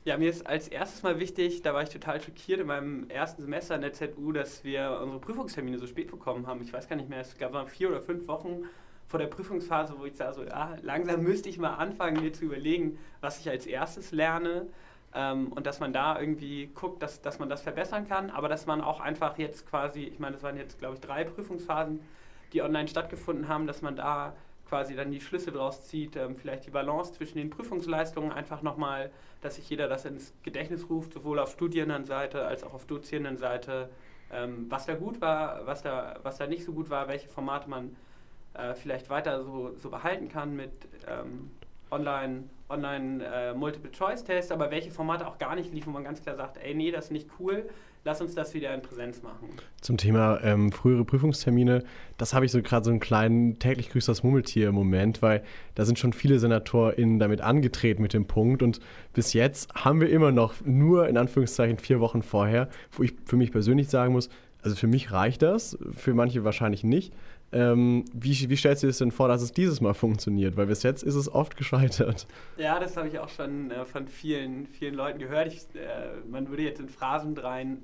Ja, mir ist als erstes mal wichtig, da war ich total schockiert in meinem ersten Semester in der ZU, dass wir unsere Prüfungstermine so spät bekommen haben. Ich weiß gar nicht mehr, es gab vier oder fünf Wochen vor der Prüfungsphase, wo ich sah, so, ja, langsam müsste ich mal anfangen, mir zu überlegen, was ich als erstes lerne. Ähm, und dass man da irgendwie guckt, dass, dass man das verbessern kann, aber dass man auch einfach jetzt quasi, ich meine, das waren jetzt, glaube ich, drei Prüfungsphasen, die online stattgefunden haben, dass man da quasi dann die Schlüsse draus zieht, ähm, vielleicht die Balance zwischen den Prüfungsleistungen einfach nochmal, dass sich jeder das ins Gedächtnis ruft, sowohl auf Studierendenseite als auch auf Dozierendenseite, ähm, was da gut war, was da, was da nicht so gut war, welche Formate man äh, vielleicht weiter so, so behalten kann mit ähm, online, online äh, aber welche Formate auch gar nicht liefen, wo man ganz klar sagt, ey, nee, das ist nicht cool, lass uns das wieder in Präsenz machen. Zum Thema ähm, frühere Prüfungstermine, das habe ich so gerade so einen kleinen täglich grüßt das Murmeltier-Moment, weil da sind schon viele SenatorInnen damit angetreten mit dem Punkt und bis jetzt haben wir immer noch nur in Anführungszeichen vier Wochen vorher, wo ich für mich persönlich sagen muss, also für mich reicht das, für manche wahrscheinlich nicht. Ähm, wie, wie stellst du dir das denn vor, dass es dieses Mal funktioniert? Weil bis jetzt ist es oft gescheitert. Ja, das habe ich auch schon äh, von vielen, vielen Leuten gehört. Ich, äh, man würde jetzt in Phrasendreien,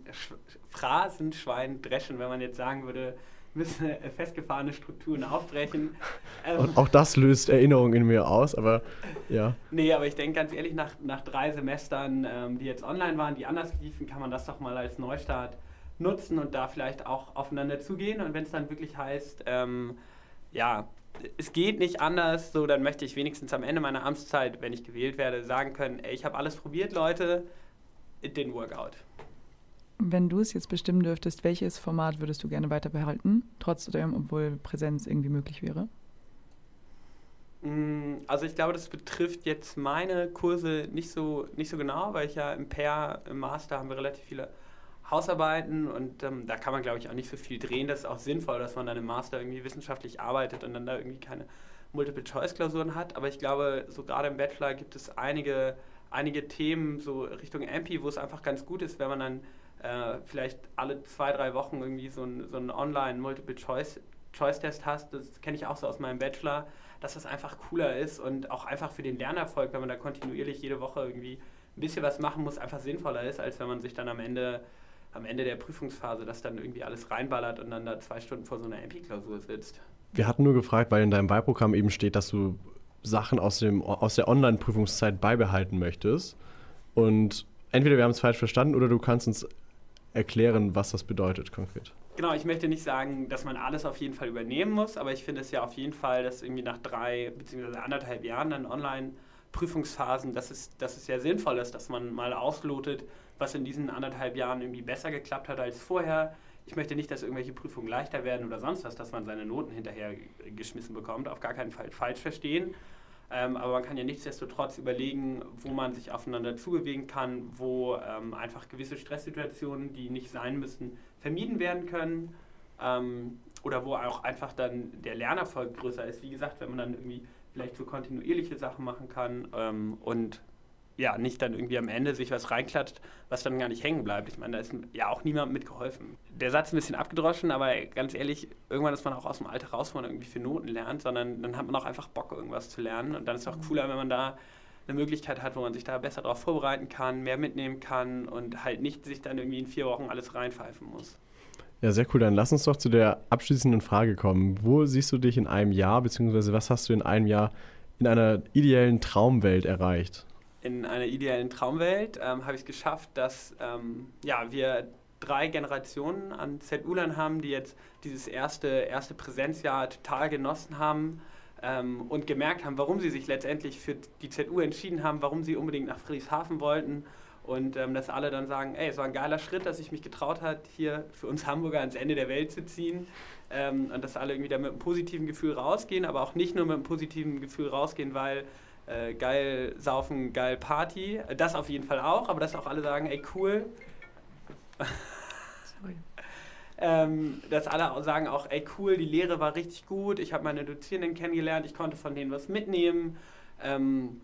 Phrasenschwein dreschen, wenn man jetzt sagen würde, müssen äh, festgefahrene Strukturen aufbrechen. Ähm, Und auch das löst Erinnerungen in mir aus, aber ja. Nee, aber ich denke ganz ehrlich, nach, nach drei Semestern, ähm, die jetzt online waren, die anders liefen, kann man das doch mal als Neustart nutzen und da vielleicht auch aufeinander zugehen. Und wenn es dann wirklich heißt, ähm, ja, es geht nicht anders, so dann möchte ich wenigstens am Ende meiner Amtszeit, wenn ich gewählt werde, sagen können, ey, ich habe alles probiert, Leute, it didn't work out. Wenn du es jetzt bestimmen dürftest, welches Format würdest du gerne weiter behalten, trotzdem, obwohl Präsenz irgendwie möglich wäre? Mm, also ich glaube, das betrifft jetzt meine Kurse nicht so, nicht so genau, weil ich ja im Pair, im Master haben wir relativ viele Hausarbeiten und ähm, da kann man, glaube ich, auch nicht so viel drehen. Das ist auch sinnvoll, dass man dann im Master irgendwie wissenschaftlich arbeitet und dann da irgendwie keine Multiple-Choice-Klausuren hat. Aber ich glaube, so gerade im Bachelor gibt es einige, einige Themen so Richtung MP, wo es einfach ganz gut ist, wenn man dann äh, vielleicht alle zwei, drei Wochen irgendwie so, ein, so einen Online-Multiple-Choice-Test hast. Das kenne ich auch so aus meinem Bachelor, dass das einfach cooler ist und auch einfach für den Lernerfolg, wenn man da kontinuierlich jede Woche irgendwie ein bisschen was machen muss, einfach sinnvoller ist, als wenn man sich dann am Ende am Ende der Prüfungsphase das dann irgendwie alles reinballert und dann da zwei Stunden vor so einer MP-Klausur sitzt. Wir hatten nur gefragt, weil in deinem Wahlprogramm eben steht, dass du Sachen aus, dem, aus der Online-Prüfungszeit beibehalten möchtest. Und entweder wir haben es falsch verstanden oder du kannst uns erklären, was das bedeutet konkret. Genau, ich möchte nicht sagen, dass man alles auf jeden Fall übernehmen muss, aber ich finde es ja auf jeden Fall, dass irgendwie nach drei bzw. anderthalb Jahren dann Online-Prüfungsphasen, dass es, dass es sehr sinnvoll ist, dass man mal auslotet, was in diesen anderthalb Jahren irgendwie besser geklappt hat als vorher ich möchte nicht, dass irgendwelche Prüfungen leichter werden oder sonst was, dass man seine Noten hinterher geschmissen bekommt. Auf gar keinen Fall falsch verstehen. Ähm, aber man kann ja nichtsdestotrotz überlegen, wo man sich aufeinander zubewegen kann, wo ähm, einfach gewisse Stresssituationen, die nicht sein müssen, vermieden werden können. Ähm, oder wo auch einfach dann der Lernerfolg größer ist. Wie gesagt, wenn man dann irgendwie vielleicht so kontinuierliche Sachen machen kann ähm, und ja, nicht dann irgendwie am Ende sich was reinklatscht, was dann gar nicht hängen bleibt. Ich meine, da ist ja auch niemandem mitgeholfen. Der Satz ist ein bisschen abgedroschen, aber ganz ehrlich, irgendwann ist man auch aus dem Alter raus, wo man irgendwie für Noten lernt, sondern dann hat man auch einfach Bock, irgendwas zu lernen. Und dann ist es auch cooler, wenn man da eine Möglichkeit hat, wo man sich da besser darauf vorbereiten kann, mehr mitnehmen kann und halt nicht sich dann irgendwie in vier Wochen alles reinpfeifen muss. Ja, sehr cool. Dann lass uns doch zu der abschließenden Frage kommen. Wo siehst du dich in einem Jahr, beziehungsweise was hast du in einem Jahr in einer ideellen Traumwelt erreicht? In einer ideellen Traumwelt ähm, habe ich es geschafft, dass ähm, ja, wir drei Generationen an ZU-Lern haben, die jetzt dieses erste, erste Präsenzjahr total genossen haben ähm, und gemerkt haben, warum sie sich letztendlich für die ZU entschieden haben, warum sie unbedingt nach Friedrichshafen wollten. Und ähm, dass alle dann sagen, ey, es war ein geiler Schritt, dass ich mich getraut habe, hier für uns Hamburger ans Ende der Welt zu ziehen. Ähm, und dass alle irgendwie da mit einem positiven Gefühl rausgehen, aber auch nicht nur mit einem positiven Gefühl rausgehen, weil äh, geil saufen, geil Party. Das auf jeden Fall auch, aber dass auch alle sagen, ey cool. Sorry. ähm, dass alle sagen auch, ey cool, die Lehre war richtig gut, ich habe meine Dozierenden kennengelernt, ich konnte von denen was mitnehmen. Ähm,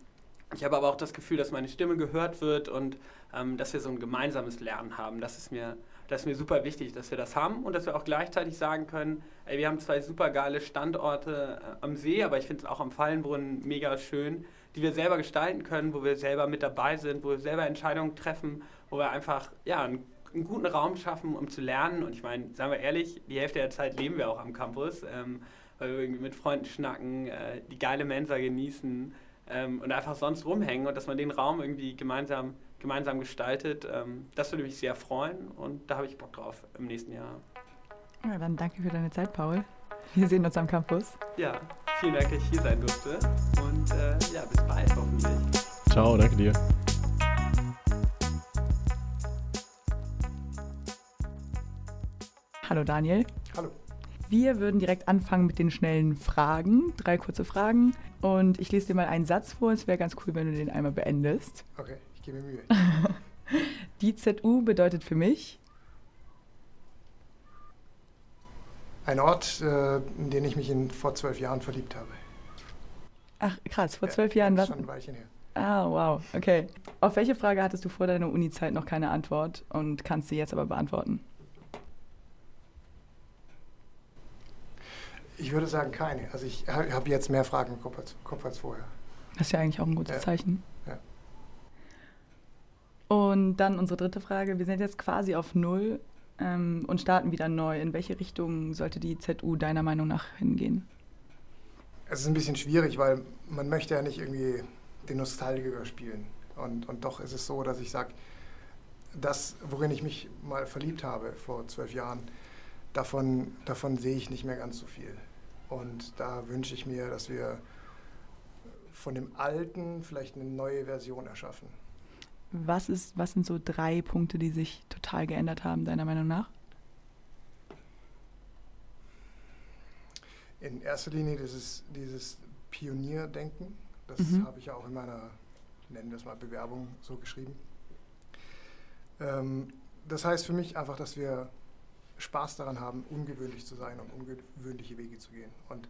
ich habe aber auch das Gefühl, dass meine Stimme gehört wird und ähm, dass wir so ein gemeinsames Lernen haben. Das ist mir das ist mir super wichtig, dass wir das haben und dass wir auch gleichzeitig sagen können, ey, wir haben zwei super geile Standorte äh, am See, aber ich finde es auch am Fallenbrunnen mega schön, die wir selber gestalten können, wo wir selber mit dabei sind, wo wir selber Entscheidungen treffen, wo wir einfach ja, einen, einen guten Raum schaffen, um zu lernen. Und ich meine, sagen wir ehrlich, die Hälfte der Zeit leben wir auch am Campus, ähm, weil wir mit Freunden schnacken, äh, die geile Mensa genießen ähm, und einfach sonst rumhängen und dass man den Raum irgendwie gemeinsam gemeinsam gestaltet. Ähm, das würde mich sehr freuen und da habe ich Bock drauf im nächsten Jahr. Ja, dann danke für deine Zeit, Paul. Wir sehen uns am Campus. Ja, vielen Dank, dass ich hier sein durfte und äh, ja, bis bald hoffentlich. Ciao, danke dir. Hallo Daniel. Hallo. Wir würden direkt anfangen mit den schnellen Fragen. Drei kurze Fragen. Und ich lese dir mal einen Satz vor. Es wäre ganz cool, wenn du den einmal beendest. Okay gebe mir Mühe. Die ZU bedeutet für mich? Ein Ort, äh, in den ich mich in, vor zwölf Jahren verliebt habe. Ach, krass, vor zwölf ja, Jahren was? Schon ein Weilchen her. Ah, wow, okay. Auf welche Frage hattest du vor deiner Uni-Zeit noch keine Antwort und kannst sie jetzt aber beantworten? Ich würde sagen keine. Also ich habe jetzt mehr Fragen im Kopf als, Kopf als vorher. Das ist ja eigentlich auch ein gutes ja. Zeichen. Und dann unsere dritte Frage. Wir sind jetzt quasi auf Null ähm, und starten wieder neu. In welche Richtung sollte die ZU deiner Meinung nach hingehen? Es ist ein bisschen schwierig, weil man möchte ja nicht irgendwie den Nostalgiker spielen. Und, und doch ist es so, dass ich sage, das, worin ich mich mal verliebt habe vor zwölf Jahren, davon, davon sehe ich nicht mehr ganz so viel. Und da wünsche ich mir, dass wir von dem Alten vielleicht eine neue Version erschaffen. Was, ist, was sind so drei Punkte, die sich total geändert haben, deiner Meinung nach? In erster Linie dieses, dieses Pionierdenken. Das mhm. habe ich ja auch in meiner, nennen wir es mal, Bewerbung so geschrieben. Ähm, das heißt für mich einfach, dass wir Spaß daran haben, ungewöhnlich zu sein und ungewöhnliche Wege zu gehen. Und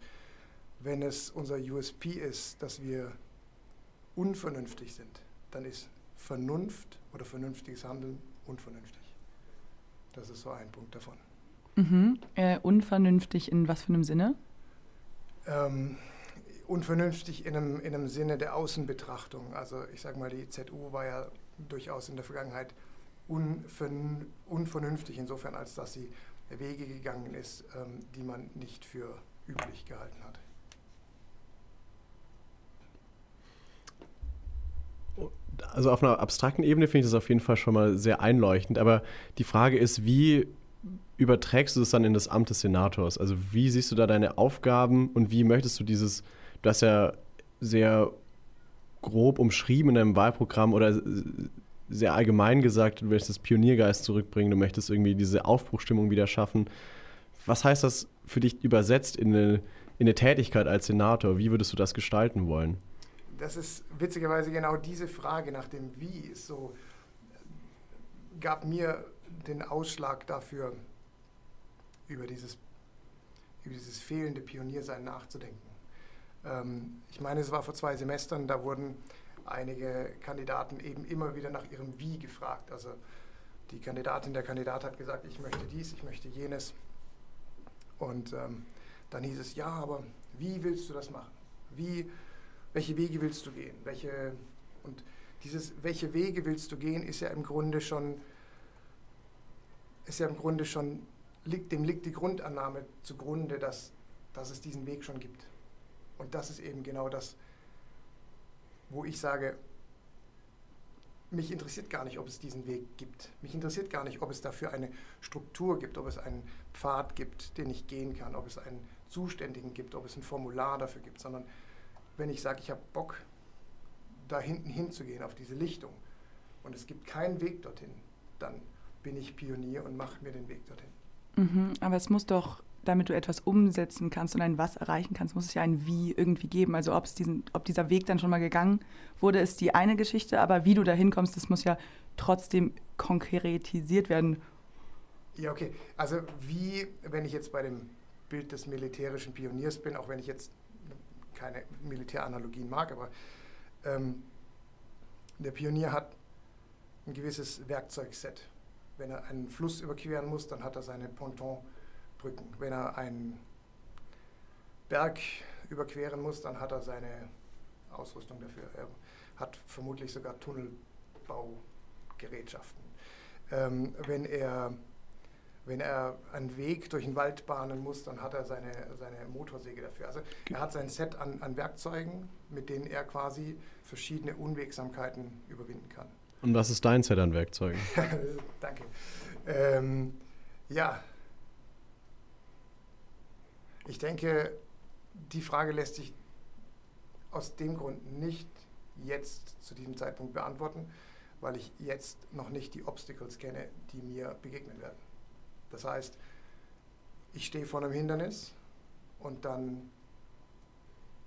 wenn es unser USP ist, dass wir unvernünftig sind, dann ist Vernunft oder vernünftiges Handeln unvernünftig. Das ist so ein Punkt davon. Mhm. Äh, unvernünftig in was für einem Sinne? Ähm, unvernünftig in einem, in einem Sinne der Außenbetrachtung. Also ich sage mal, die ZU war ja durchaus in der Vergangenheit unvern, unvernünftig insofern, als dass sie Wege gegangen ist, ähm, die man nicht für üblich gehalten hat. Also auf einer abstrakten Ebene finde ich das auf jeden Fall schon mal sehr einleuchtend, aber die Frage ist, wie überträgst du das dann in das Amt des Senators? Also wie siehst du da deine Aufgaben und wie möchtest du dieses, du hast ja sehr grob umschrieben in deinem Wahlprogramm oder sehr allgemein gesagt, du möchtest das Pioniergeist zurückbringen, du möchtest irgendwie diese Aufbruchstimmung wieder schaffen. Was heißt das für dich übersetzt in eine, in eine Tätigkeit als Senator? Wie würdest du das gestalten wollen? Das ist witzigerweise genau diese Frage nach dem Wie so gab mir den Ausschlag dafür, über dieses, über dieses fehlende Pioniersein nachzudenken. Ähm, ich meine, es war vor zwei Semestern, da wurden einige Kandidaten eben immer wieder nach ihrem Wie gefragt. Also die Kandidatin, der Kandidat hat gesagt, ich möchte dies, ich möchte jenes. Und ähm, dann hieß es, ja, aber wie willst du das machen? Wie, welche Wege willst du gehen? Welche, und dieses, welche Wege willst du gehen, ist ja im Grunde schon, ist ja im Grunde schon, dem liegt die Grundannahme zugrunde, dass, dass es diesen Weg schon gibt. Und das ist eben genau das, wo ich sage, mich interessiert gar nicht, ob es diesen Weg gibt. Mich interessiert gar nicht, ob es dafür eine Struktur gibt, ob es einen Pfad gibt, den ich gehen kann, ob es einen Zuständigen gibt, ob es ein Formular dafür gibt, sondern wenn ich sage, ich habe Bock, da hinten hinzugehen, auf diese Lichtung, und es gibt keinen Weg dorthin, dann bin ich Pionier und mache mir den Weg dorthin. Mhm, aber es muss doch damit du etwas umsetzen kannst und ein Was erreichen kannst, muss es ja ein Wie irgendwie geben. Also ob, es diesen, ob dieser Weg dann schon mal gegangen wurde, ist die eine Geschichte, aber wie du da hinkommst, das muss ja trotzdem konkretisiert werden. Ja, okay. Also wie, wenn ich jetzt bei dem Bild des militärischen Pioniers bin, auch wenn ich jetzt keine Militäranalogien mag, aber ähm, der Pionier hat ein gewisses Werkzeugset. Wenn er einen Fluss überqueren muss, dann hat er seine Ponton Brücken. Wenn er einen Berg überqueren muss, dann hat er seine Ausrüstung dafür. Er hat vermutlich sogar Tunnelbaugerätschaften. Ähm, wenn, er, wenn er einen Weg durch den Wald bahnen muss, dann hat er seine, seine Motorsäge dafür. Also er hat sein Set an, an Werkzeugen, mit denen er quasi verschiedene Unwegsamkeiten überwinden kann. Und was ist dein Set an Werkzeugen? Danke. Ähm, ja, ich denke, die Frage lässt sich aus dem Grund nicht jetzt zu diesem Zeitpunkt beantworten, weil ich jetzt noch nicht die Obstacles kenne, die mir begegnen werden. Das heißt, ich stehe vor einem Hindernis und dann,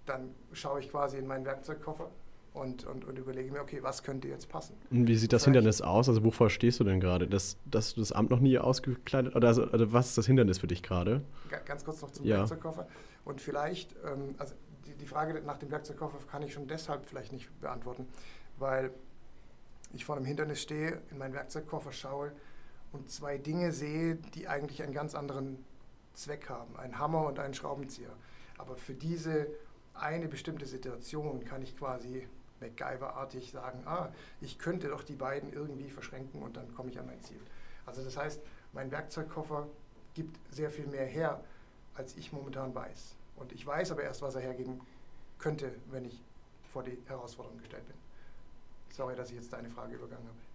dann schaue ich quasi in meinen Werkzeugkoffer und, und, und überlege mir, okay, was könnte jetzt passen. Und wie sieht das Vielleicht, Hindernis aus? Also wovor stehst du denn gerade? Dass, dass du das Amt noch nie ausgekleidet oder also, also was ist das Hindernis für dich gerade? Ganz kurz noch zum ja. Werkzeugkoffer. Und vielleicht, ähm, also die, die Frage nach dem Werkzeugkoffer kann ich schon deshalb vielleicht nicht beantworten, weil ich vor einem Hindernis stehe, in meinen Werkzeugkoffer schaue und zwei Dinge sehe, die eigentlich einen ganz anderen Zweck haben. Einen Hammer und einen Schraubenzieher. Aber für diese eine bestimmte Situation kann ich quasi MacGyver-artig sagen, ah, ich könnte doch die beiden irgendwie verschränken und dann komme ich an mein Ziel. Also das heißt, mein Werkzeugkoffer gibt sehr viel mehr her, als ich momentan weiß. Und ich weiß aber erst, was er hergeben könnte, wenn ich vor die Herausforderung gestellt bin. Sorry, dass ich jetzt deine Frage übergangen habe.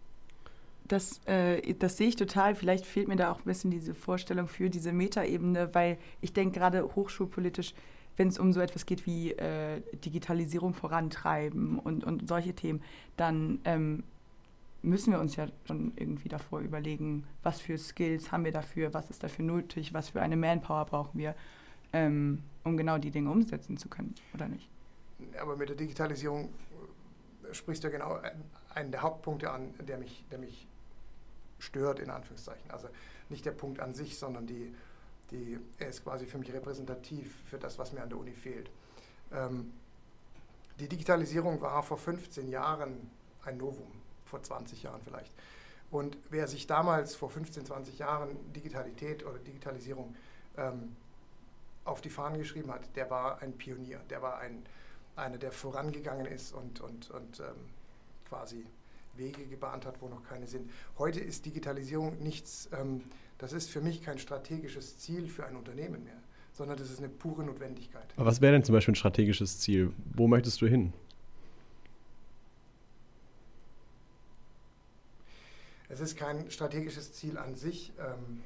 Das, äh, das sehe ich total. Vielleicht fehlt mir da auch ein bisschen diese Vorstellung für diese Metaebene, weil ich denke gerade hochschulpolitisch wenn es um so etwas geht wie äh, Digitalisierung vorantreiben und, und solche Themen, dann ähm, müssen wir uns ja schon irgendwie davor überlegen, was für Skills haben wir dafür, was ist dafür nötig, was für eine Manpower brauchen wir, ähm, um genau die Dinge umsetzen zu können, oder nicht? Aber mit der Digitalisierung sprichst du genau einen der Hauptpunkte an, der mich, der mich stört, in Anführungszeichen. Also nicht der Punkt an sich, sondern die, die, er ist quasi für mich repräsentativ für das, was mir an der Uni fehlt. Ähm, die Digitalisierung war vor 15 Jahren ein Novum, vor 20 Jahren vielleicht. Und wer sich damals vor 15, 20 Jahren Digitalität oder Digitalisierung ähm, auf die Fahnen geschrieben hat, der war ein Pionier, der war ein, einer, der vorangegangen ist und, und, und ähm, quasi Wege gebahnt hat, wo noch keine sind. Heute ist Digitalisierung nichts, ähm, das ist für mich kein strategisches Ziel für ein Unternehmen mehr, sondern das ist eine pure Notwendigkeit. Aber was wäre denn zum Beispiel ein strategisches Ziel? Wo möchtest du hin? Es ist kein strategisches Ziel an sich. Ähm,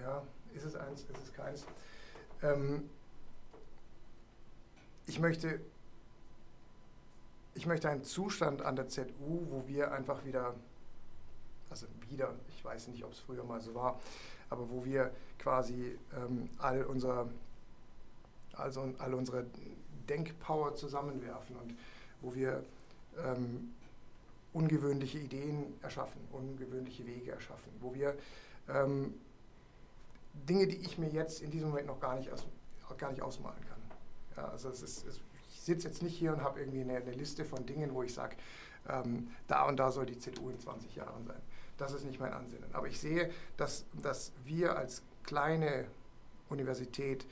ja, ist es eins, ist es keins. Ähm, ich möchte ich möchte einen Zustand an der ZU, wo wir einfach wieder, also wieder, ich weiß nicht, ob es früher mal so war, aber wo wir quasi ähm, all, unser, also all unsere Denkpower zusammenwerfen und wo wir ähm, ungewöhnliche Ideen erschaffen, ungewöhnliche Wege erschaffen, wo wir ähm, Dinge, die ich mir jetzt in diesem Moment noch gar nicht, aus, gar nicht ausmalen kann. Ja, also es ist, es, sitze jetzt nicht hier und habe irgendwie eine, eine, Liste von Dingen, wo ich sage, ähm, da und da soll die ZU in 20 Jahren sein. Das ist nicht mein Ansinnen. Aber ich sehe, dass, dass wir als kleine Universität,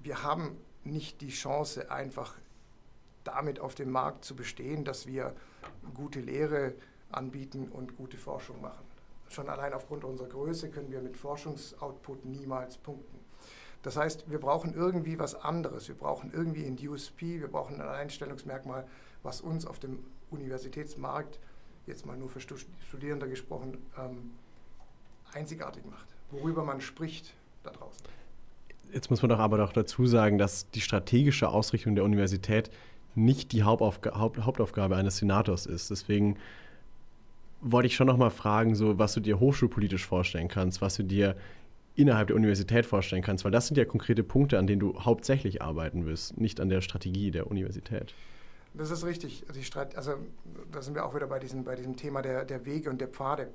wir haben nicht die Chance, einfach damit auf dem Markt zu bestehen, dass wir gute Lehre anbieten und gute Forschung machen. Schon allein aufgrund unserer Größe können wir mit Forschungsoutput niemals punkten. Das heißt, wir brauchen irgendwie was anderes. Wir brauchen irgendwie ein USP, wir brauchen ein Einstellungsmerkmal, was uns auf dem Universitätsmarkt, jetzt mal nur für Studierende gesprochen, ähm, einzigartig macht. Worüber man spricht da draußen. Jetzt muss man doch aber doch dazu sagen, dass die strategische Ausrichtung der Universität nicht die Hauptaufga Haupt Hauptaufgabe eines Senators ist. Deswegen wollte ich schon noch mal fragen, so, was du dir hochschulpolitisch vorstellen kannst, was du dir innerhalb der Universität vorstellen kannst, weil das sind ja konkrete Punkte, an denen du hauptsächlich arbeiten wirst, nicht an der Strategie der Universität. Das ist richtig. Strat also da sind wir auch wieder bei diesem, bei diesem Thema der, der Wege und der Pfade.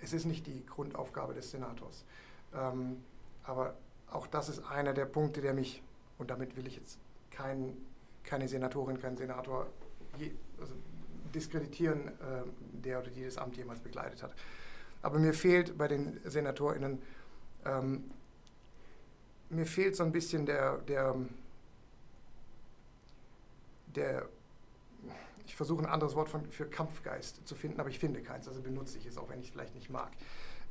Es ist nicht die Grundaufgabe des Senators. Ähm, aber auch das ist einer der Punkte, der mich, und damit will ich jetzt kein, keine Senatorin, keinen Senator je, also diskreditieren, äh, der oder die das Amt jemals begleitet hat. Aber mir fehlt bei den SenatorInnen ähm, mir fehlt so ein bisschen der, der, der ich versuche ein anderes Wort von, für Kampfgeist zu finden, aber ich finde keins, also benutze ich es, auch wenn ich es vielleicht nicht mag.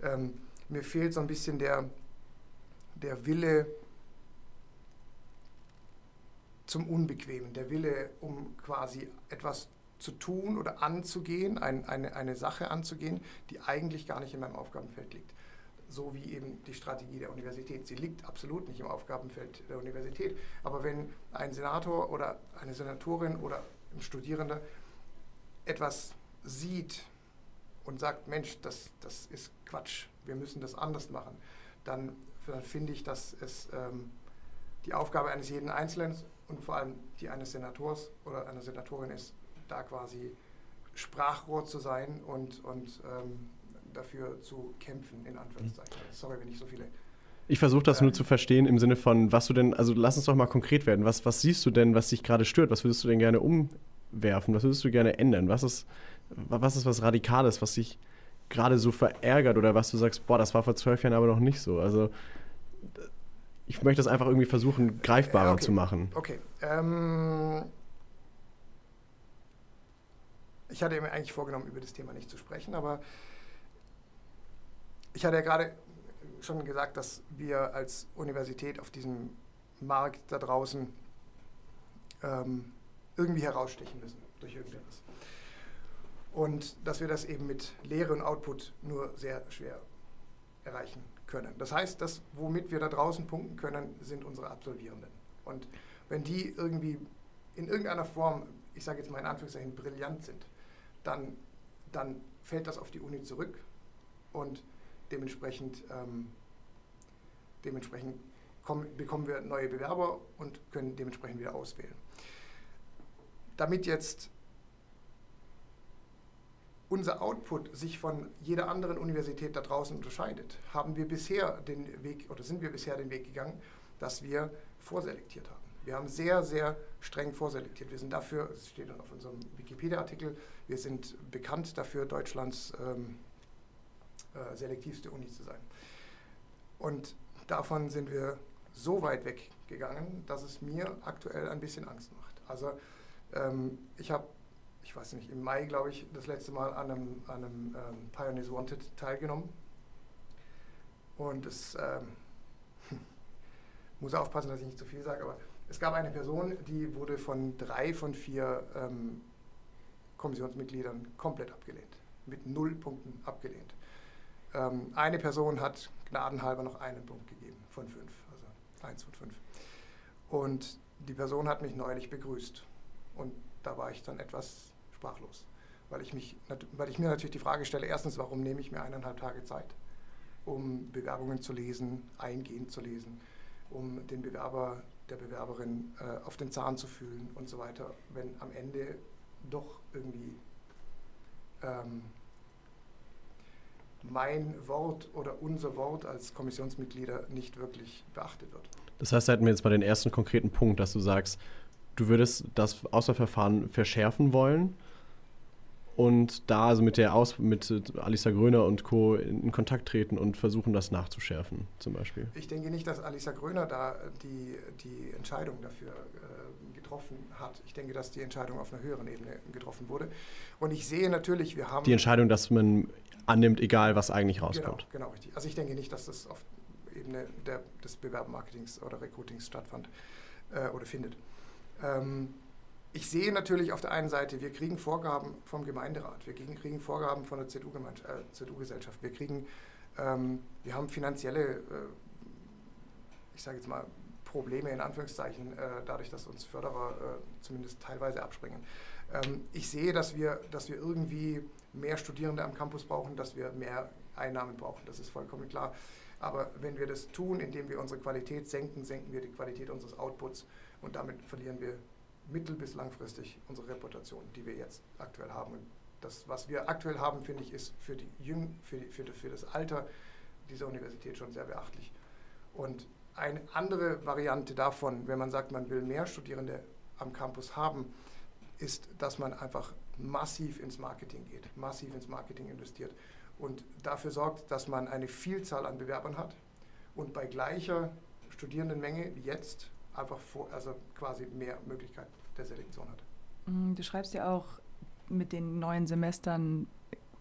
Ähm, mir fehlt so ein bisschen der, der Wille zum Unbequemen, der Wille, um quasi etwas zu tun oder anzugehen, ein, eine, eine Sache anzugehen, die eigentlich gar nicht in meinem Aufgabenfeld liegt so wie eben die Strategie der Universität. Sie liegt absolut nicht im Aufgabenfeld der Universität. Aber wenn ein Senator oder eine Senatorin oder ein Studierender etwas sieht und sagt, Mensch, das, das ist Quatsch, wir müssen das anders machen, dann, dann finde ich, dass es ähm, die Aufgabe eines jeden Einzelnen und vor allem die eines Senators oder einer Senatorin ist, da quasi Sprachrohr zu sein und, und ähm, dafür zu kämpfen, in Anführungszeichen. Mhm. Sorry, wenn ich so viele. Ich versuche das ähm, nur zu verstehen im Sinne von, was du denn, also lass uns doch mal konkret werden. Was, was siehst du denn, was dich gerade stört? Was würdest du denn gerne umwerfen? Was würdest du gerne ändern? Was ist, was ist was Radikales, was dich gerade so verärgert oder was du sagst, boah, das war vor zwölf Jahren aber noch nicht so? Also ich möchte das einfach irgendwie versuchen, greifbarer okay. zu machen. Okay. Ähm, ich hatte mir eigentlich vorgenommen, über das Thema nicht zu sprechen, aber ich hatte ja gerade schon gesagt, dass wir als Universität auf diesem Markt da draußen ähm, irgendwie herausstechen müssen durch irgendetwas. Und dass wir das eben mit Lehre und Output nur sehr schwer erreichen können. Das heißt, das, womit wir da draußen punkten können, sind unsere Absolvierenden. Und wenn die irgendwie in irgendeiner Form, ich sage jetzt mal in Anführungszeichen, brillant sind, dann, dann fällt das auf die Uni zurück und Dementsprechend, ähm, dementsprechend kommen, bekommen wir neue Bewerber und können dementsprechend wieder auswählen. Damit jetzt unser Output sich von jeder anderen Universität da draußen unterscheidet, haben wir bisher den Weg oder sind wir bisher den Weg gegangen, dass wir vorselektiert haben. Wir haben sehr, sehr streng vorselektiert. Wir sind dafür, es steht auf unserem Wikipedia-Artikel, wir sind bekannt dafür, Deutschlands ähm, äh, selektivste Uni zu sein. Und davon sind wir so weit weggegangen, dass es mir aktuell ein bisschen Angst macht. Also ähm, ich habe, ich weiß nicht, im Mai, glaube ich, das letzte Mal an einem, an einem ähm, Pioneers Wanted teilgenommen. Und es ähm, muss aufpassen, dass ich nicht zu viel sage, aber es gab eine Person, die wurde von drei von vier ähm, Kommissionsmitgliedern komplett abgelehnt. Mit null Punkten abgelehnt. Ähm, eine Person hat gnadenhalber noch einen Punkt gegeben von fünf, also eins von fünf. Und die Person hat mich neulich begrüßt. Und da war ich dann etwas sprachlos, weil ich, mich, weil ich mir natürlich die Frage stelle, erstens, warum nehme ich mir eineinhalb Tage Zeit, um Bewerbungen zu lesen, eingehend zu lesen, um den Bewerber, der Bewerberin äh, auf den Zahn zu fühlen und so weiter, wenn am Ende doch irgendwie ähm, mein Wort oder unser Wort als Kommissionsmitglieder nicht wirklich beachtet wird. Das heißt, da hätten wir jetzt mal den ersten konkreten Punkt, dass du sagst, du würdest das Auswahlverfahren verschärfen wollen und da also mit der Aus mit Alisa Gröner und Co. in Kontakt treten und versuchen, das nachzuschärfen, zum Beispiel. Ich denke nicht, dass Alisa Gröner da die, die Entscheidung dafür äh, getroffen hat. Ich denke, dass die Entscheidung auf einer höheren Ebene getroffen wurde. Und ich sehe natürlich, wir haben. Die Entscheidung, dass man annimmt, egal was eigentlich rauskommt. Genau, genau richtig. Also ich denke nicht, dass das auf Ebene der, des Bewerbermarketings oder Recruitings stattfand äh, oder findet. Ähm, ich sehe natürlich auf der einen Seite, wir kriegen Vorgaben vom Gemeinderat, wir kriegen, Vorgaben von der CDU-Gesellschaft, äh, wir kriegen, ähm, wir haben finanzielle, äh, ich sage jetzt mal, Probleme in Anführungszeichen, äh, dadurch, dass uns Förderer äh, zumindest teilweise abspringen. Ähm, ich sehe, dass wir, dass wir irgendwie mehr Studierende am Campus brauchen, dass wir mehr Einnahmen brauchen, das ist vollkommen klar. Aber wenn wir das tun, indem wir unsere Qualität senken, senken wir die Qualität unseres Outputs und damit verlieren wir mittel- bis langfristig unsere Reputation, die wir jetzt aktuell haben. Und das, was wir aktuell haben, finde ich, ist für, die Jüng, für, die, für, für das Alter dieser Universität schon sehr beachtlich. Und eine andere Variante davon, wenn man sagt, man will mehr Studierende am Campus haben, ist, dass man einfach massiv ins Marketing geht, massiv ins Marketing investiert und dafür sorgt, dass man eine Vielzahl an Bewerbern hat und bei gleicher Studierendenmenge wie jetzt einfach vor, also quasi mehr Möglichkeit der Selektion hat. Mm, du schreibst ja auch, mit den neuen Semestern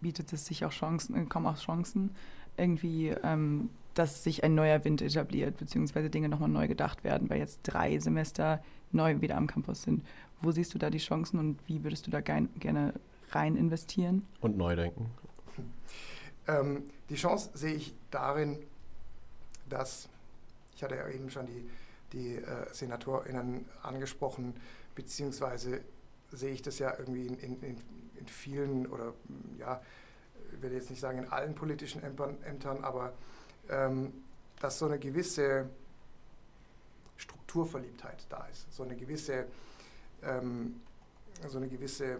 bietet es sich auch Chancen, äh, kommen auch Chancen, irgendwie, ähm, dass sich ein neuer Wind etabliert, beziehungsweise Dinge nochmal neu gedacht werden, weil jetzt drei Semester neu wieder am Campus sind. Wo siehst du da die Chancen und wie würdest du da gerne rein investieren? Und neu denken. Ähm, die Chance sehe ich darin, dass, ich hatte ja eben schon die die äh, SenatorInnen angesprochen, beziehungsweise sehe ich das ja irgendwie in, in, in vielen oder mm, ja, ich will jetzt nicht sagen in allen politischen Ämtern, aber ähm, dass so eine gewisse Strukturverliebtheit da ist, so eine gewisse, ähm, so eine gewisse,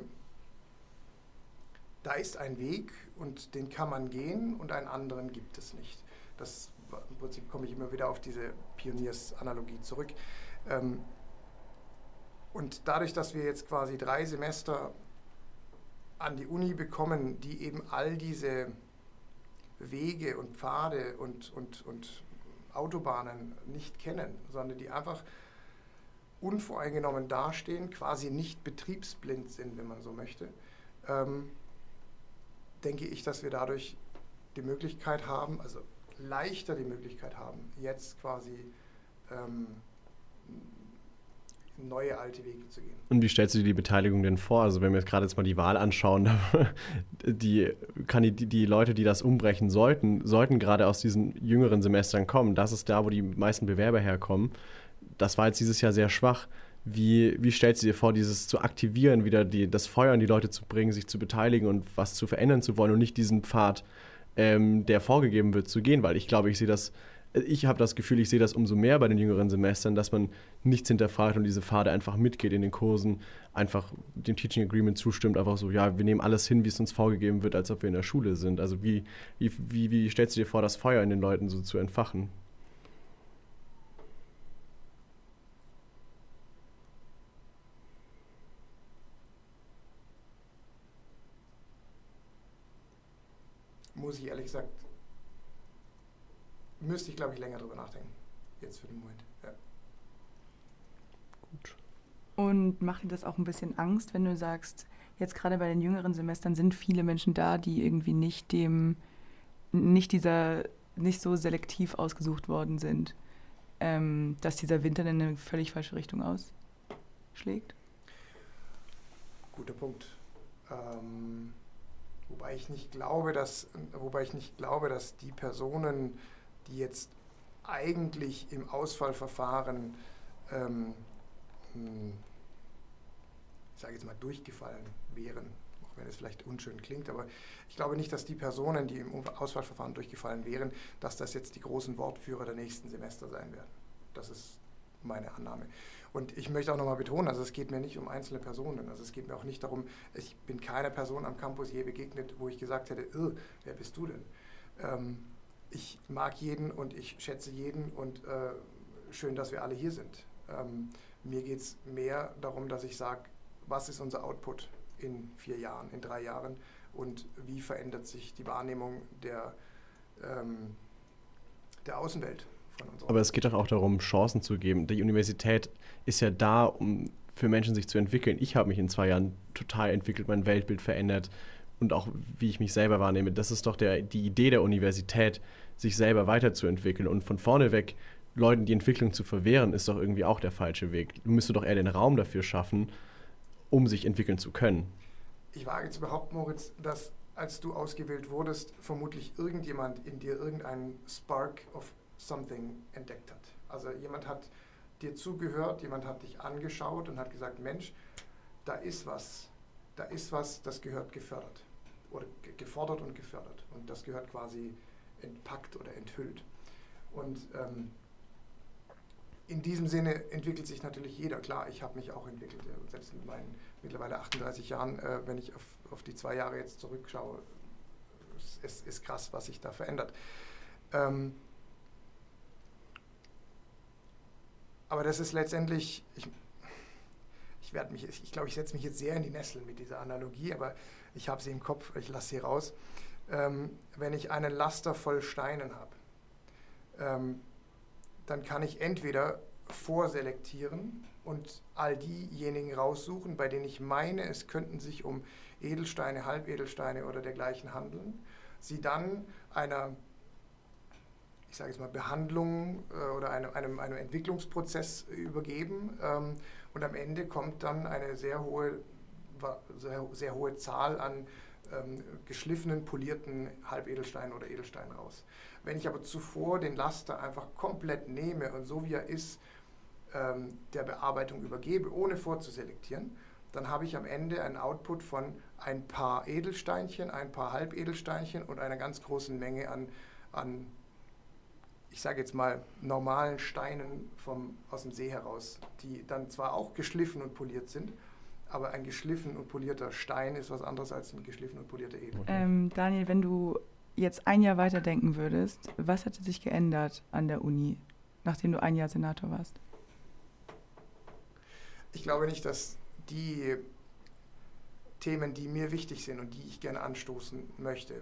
da ist ein Weg und den kann man gehen und einen anderen gibt es nicht. Das im Prinzip komme ich immer wieder auf diese Pioniers-Analogie zurück. Ähm, und dadurch, dass wir jetzt quasi drei Semester an die Uni bekommen, die eben all diese Wege und Pfade und, und, und Autobahnen nicht kennen, sondern die einfach unvoreingenommen dastehen, quasi nicht betriebsblind sind, wenn man so möchte, ähm, denke ich, dass wir dadurch die Möglichkeit haben, also leichter die Möglichkeit haben, jetzt quasi ähm, neue alte Wege zu gehen. Und wie stellst du dir die Beteiligung denn vor? Also wenn wir jetzt gerade jetzt mal die Wahl anschauen, die, die, die Leute, die das umbrechen sollten, sollten gerade aus diesen jüngeren Semestern kommen. Das ist da, wo die meisten Bewerber herkommen. Das war jetzt dieses Jahr sehr schwach. Wie, wie stellst du dir vor, dieses zu aktivieren, wieder die, das Feuer in die Leute zu bringen, sich zu beteiligen und was zu verändern zu wollen und nicht diesen Pfad ähm, der vorgegeben wird, zu gehen, weil ich glaube, ich sehe das ich habe das Gefühl, ich sehe das umso mehr bei den jüngeren Semestern, dass man nichts hinterfragt und diese Pfade einfach mitgeht in den Kursen, einfach dem Teaching Agreement zustimmt, einfach so, ja, wir nehmen alles hin, wie es uns vorgegeben wird, als ob wir in der Schule sind. Also wie, wie, wie, wie stellst du dir vor, das Feuer in den Leuten so zu entfachen? Muss ich ehrlich gesagt müsste ich, glaube ich, länger drüber nachdenken. Jetzt für den Moment. Ja. Gut. Und macht dir das auch ein bisschen Angst, wenn du sagst, jetzt gerade bei den jüngeren Semestern sind viele Menschen da, die irgendwie nicht dem, nicht dieser, nicht so selektiv ausgesucht worden sind, ähm, dass dieser Winter in eine völlig falsche Richtung ausschlägt? Guter Punkt. Ähm, wobei ich nicht glaube, dass, wobei ich nicht glaube, dass die Personen, die jetzt eigentlich im Ausfallverfahren, ähm, hm, ich sage jetzt mal, durchgefallen wären, auch wenn es vielleicht unschön klingt, aber ich glaube nicht, dass die Personen, die im Auswahlverfahren durchgefallen wären, dass das jetzt die großen Wortführer der nächsten Semester sein werden. Das ist meine Annahme. Und ich möchte auch nochmal betonen, also es geht mir nicht um einzelne Personen. Also es geht mir auch nicht darum, ich bin keiner Person am Campus je begegnet, wo ich gesagt hätte, wer bist du denn? Ähm, ich mag jeden und ich schätze jeden und äh, schön, dass wir alle hier sind. Ähm, mir geht es mehr darum, dass ich sage, was ist unser Output in vier Jahren, in drei Jahren und wie verändert sich die Wahrnehmung der, ähm, der Außenwelt von uns. Aber es geht doch auch darum, Chancen zu geben. Die Universität ist ja da, um für Menschen sich zu entwickeln. Ich habe mich in zwei Jahren total entwickelt, mein Weltbild verändert und auch wie ich mich selber wahrnehme. Das ist doch der, die Idee der Universität, sich selber weiterzuentwickeln und von vorne weg Leuten die Entwicklung zu verwehren, ist doch irgendwie auch der falsche Weg. Du müsstest doch eher den Raum dafür schaffen, um sich entwickeln zu können. Ich wage zu behaupten, Moritz, dass als du ausgewählt wurdest, vermutlich irgendjemand in dir irgendeinen Spark of something entdeckt hat. Also jemand hat dir zugehört, jemand hat dich angeschaut und hat gesagt, Mensch, da ist was, da ist was, das gehört gefördert oder gefordert und gefördert und das gehört quasi entpackt oder enthüllt. Und ähm, in diesem Sinne entwickelt sich natürlich jeder. Klar, ich habe mich auch entwickelt, selbst mit meinen mittlerweile 38 Jahren, äh, wenn ich auf, auf die zwei Jahre jetzt zurückschaue, es ist krass, was sich da verändert. Ähm, aber das ist letztendlich, ich, ich werde mich, ich glaube, ich setze mich jetzt sehr in die Nesseln mit dieser Analogie, aber ich habe sie im Kopf, ich lasse sie raus. Ähm, wenn ich einen Laster voll Steinen habe, ähm, dann kann ich entweder vorselektieren und all diejenigen raussuchen, bei denen ich meine, es könnten sich um Edelsteine, Halbedelsteine oder dergleichen handeln, sie dann einer, ich sage jetzt mal, Behandlung äh, oder einem, einem, einem Entwicklungsprozess übergeben ähm, und am Ende kommt dann eine sehr hohe, sehr, sehr hohe Zahl an ähm, geschliffenen, polierten Halbedelsteinen oder Edelsteinen raus. Wenn ich aber zuvor den Laster einfach komplett nehme und so wie er ist, ähm, der Bearbeitung übergebe, ohne vorzuselektieren, dann habe ich am Ende einen Output von ein paar Edelsteinchen, ein paar Halbedelsteinchen und einer ganz großen Menge an, an ich sage jetzt mal, normalen Steinen vom, aus dem See heraus, die dann zwar auch geschliffen und poliert sind, aber ein geschliffen und polierter Stein ist was anderes als ein geschliffen und polierter Edel. Ähm, Daniel, wenn du jetzt ein Jahr weiterdenken würdest, was hätte sich geändert an der Uni, nachdem du ein Jahr Senator warst? Ich glaube nicht, dass die Themen, die mir wichtig sind und die ich gerne anstoßen möchte,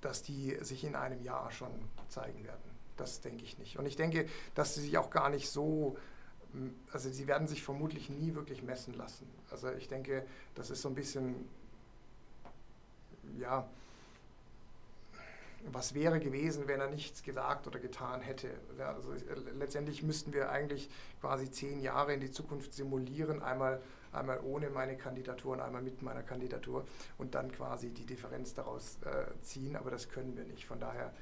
dass die sich in einem Jahr schon zeigen werden. Das denke ich nicht. Und ich denke, dass sie sich auch gar nicht so also sie werden sich vermutlich nie wirklich messen lassen. Also ich denke, das ist so ein bisschen, ja, was wäre gewesen, wenn er nichts gesagt oder getan hätte. Also letztendlich müssten wir eigentlich quasi zehn Jahre in die Zukunft simulieren, einmal, einmal ohne meine Kandidatur und einmal mit meiner Kandidatur und dann quasi die Differenz daraus äh, ziehen, aber das können wir nicht. Von daher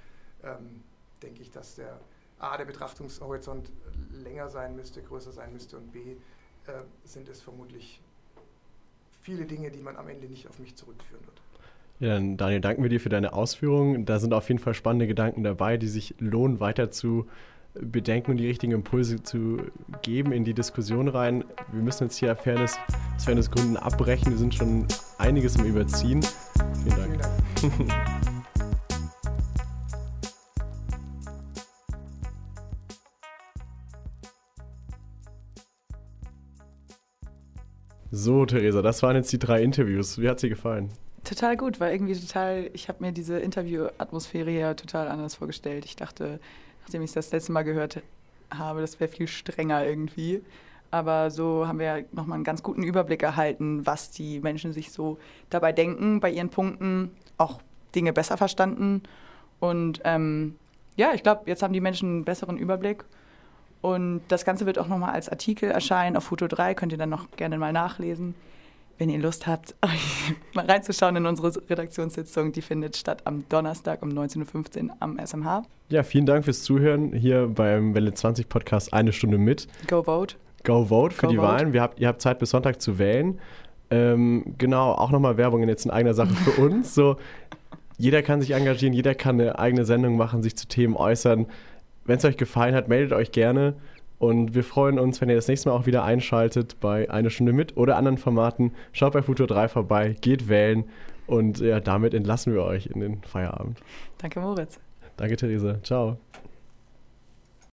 ähm, denke ich, dass der A, der Betrachtungshorizont länger sein müsste, größer sein müsste und B, äh, sind es vermutlich viele Dinge, die man am Ende nicht auf mich zurückführen wird. Ja, dann Daniel, danken wir dir für deine Ausführungen. Da sind auf jeden Fall spannende Gedanken dabei, die sich lohnen, weiter zu bedenken und die richtigen Impulse zu geben in die Diskussion rein. Wir müssen jetzt hier Fairness, aus Fairnessgründen abbrechen. Wir sind schon einiges im Überziehen. Vielen Dank. Vielen Dank. So, Theresa, das waren jetzt die drei Interviews. Wie hat sie gefallen? Total gut, weil irgendwie total, ich habe mir diese Interview-Atmosphäre ja total anders vorgestellt. Ich dachte, nachdem ich das letzte Mal gehört habe, das wäre viel strenger irgendwie. Aber so haben wir nochmal einen ganz guten Überblick erhalten, was die Menschen sich so dabei denken, bei ihren Punkten, auch Dinge besser verstanden. Und ähm, ja, ich glaube, jetzt haben die Menschen einen besseren Überblick. Und das Ganze wird auch nochmal als Artikel erscheinen auf Foto 3, könnt ihr dann noch gerne mal nachlesen wenn ihr Lust habt, mal reinzuschauen in unsere Redaktionssitzung. Die findet statt am Donnerstag um 19.15 Uhr am SMH. Ja, vielen Dank fürs Zuhören hier beim Welle 20 Podcast Eine Stunde mit. Go Vote. Go Vote für Go die vote. Wahlen. Wir habt, ihr habt Zeit bis Sonntag zu wählen. Ähm, genau, auch nochmal Werbung jetzt in eigener Sache für uns. So, jeder kann sich engagieren, jeder kann eine eigene Sendung machen, sich zu Themen äußern. Wenn es euch gefallen hat, meldet euch gerne. Und wir freuen uns, wenn ihr das nächste Mal auch wieder einschaltet bei Eine Stunde mit oder anderen Formaten. Schaut bei Futur 3 vorbei, geht wählen und ja, damit entlassen wir euch in den Feierabend. Danke, Moritz. Danke, Theresa. Ciao.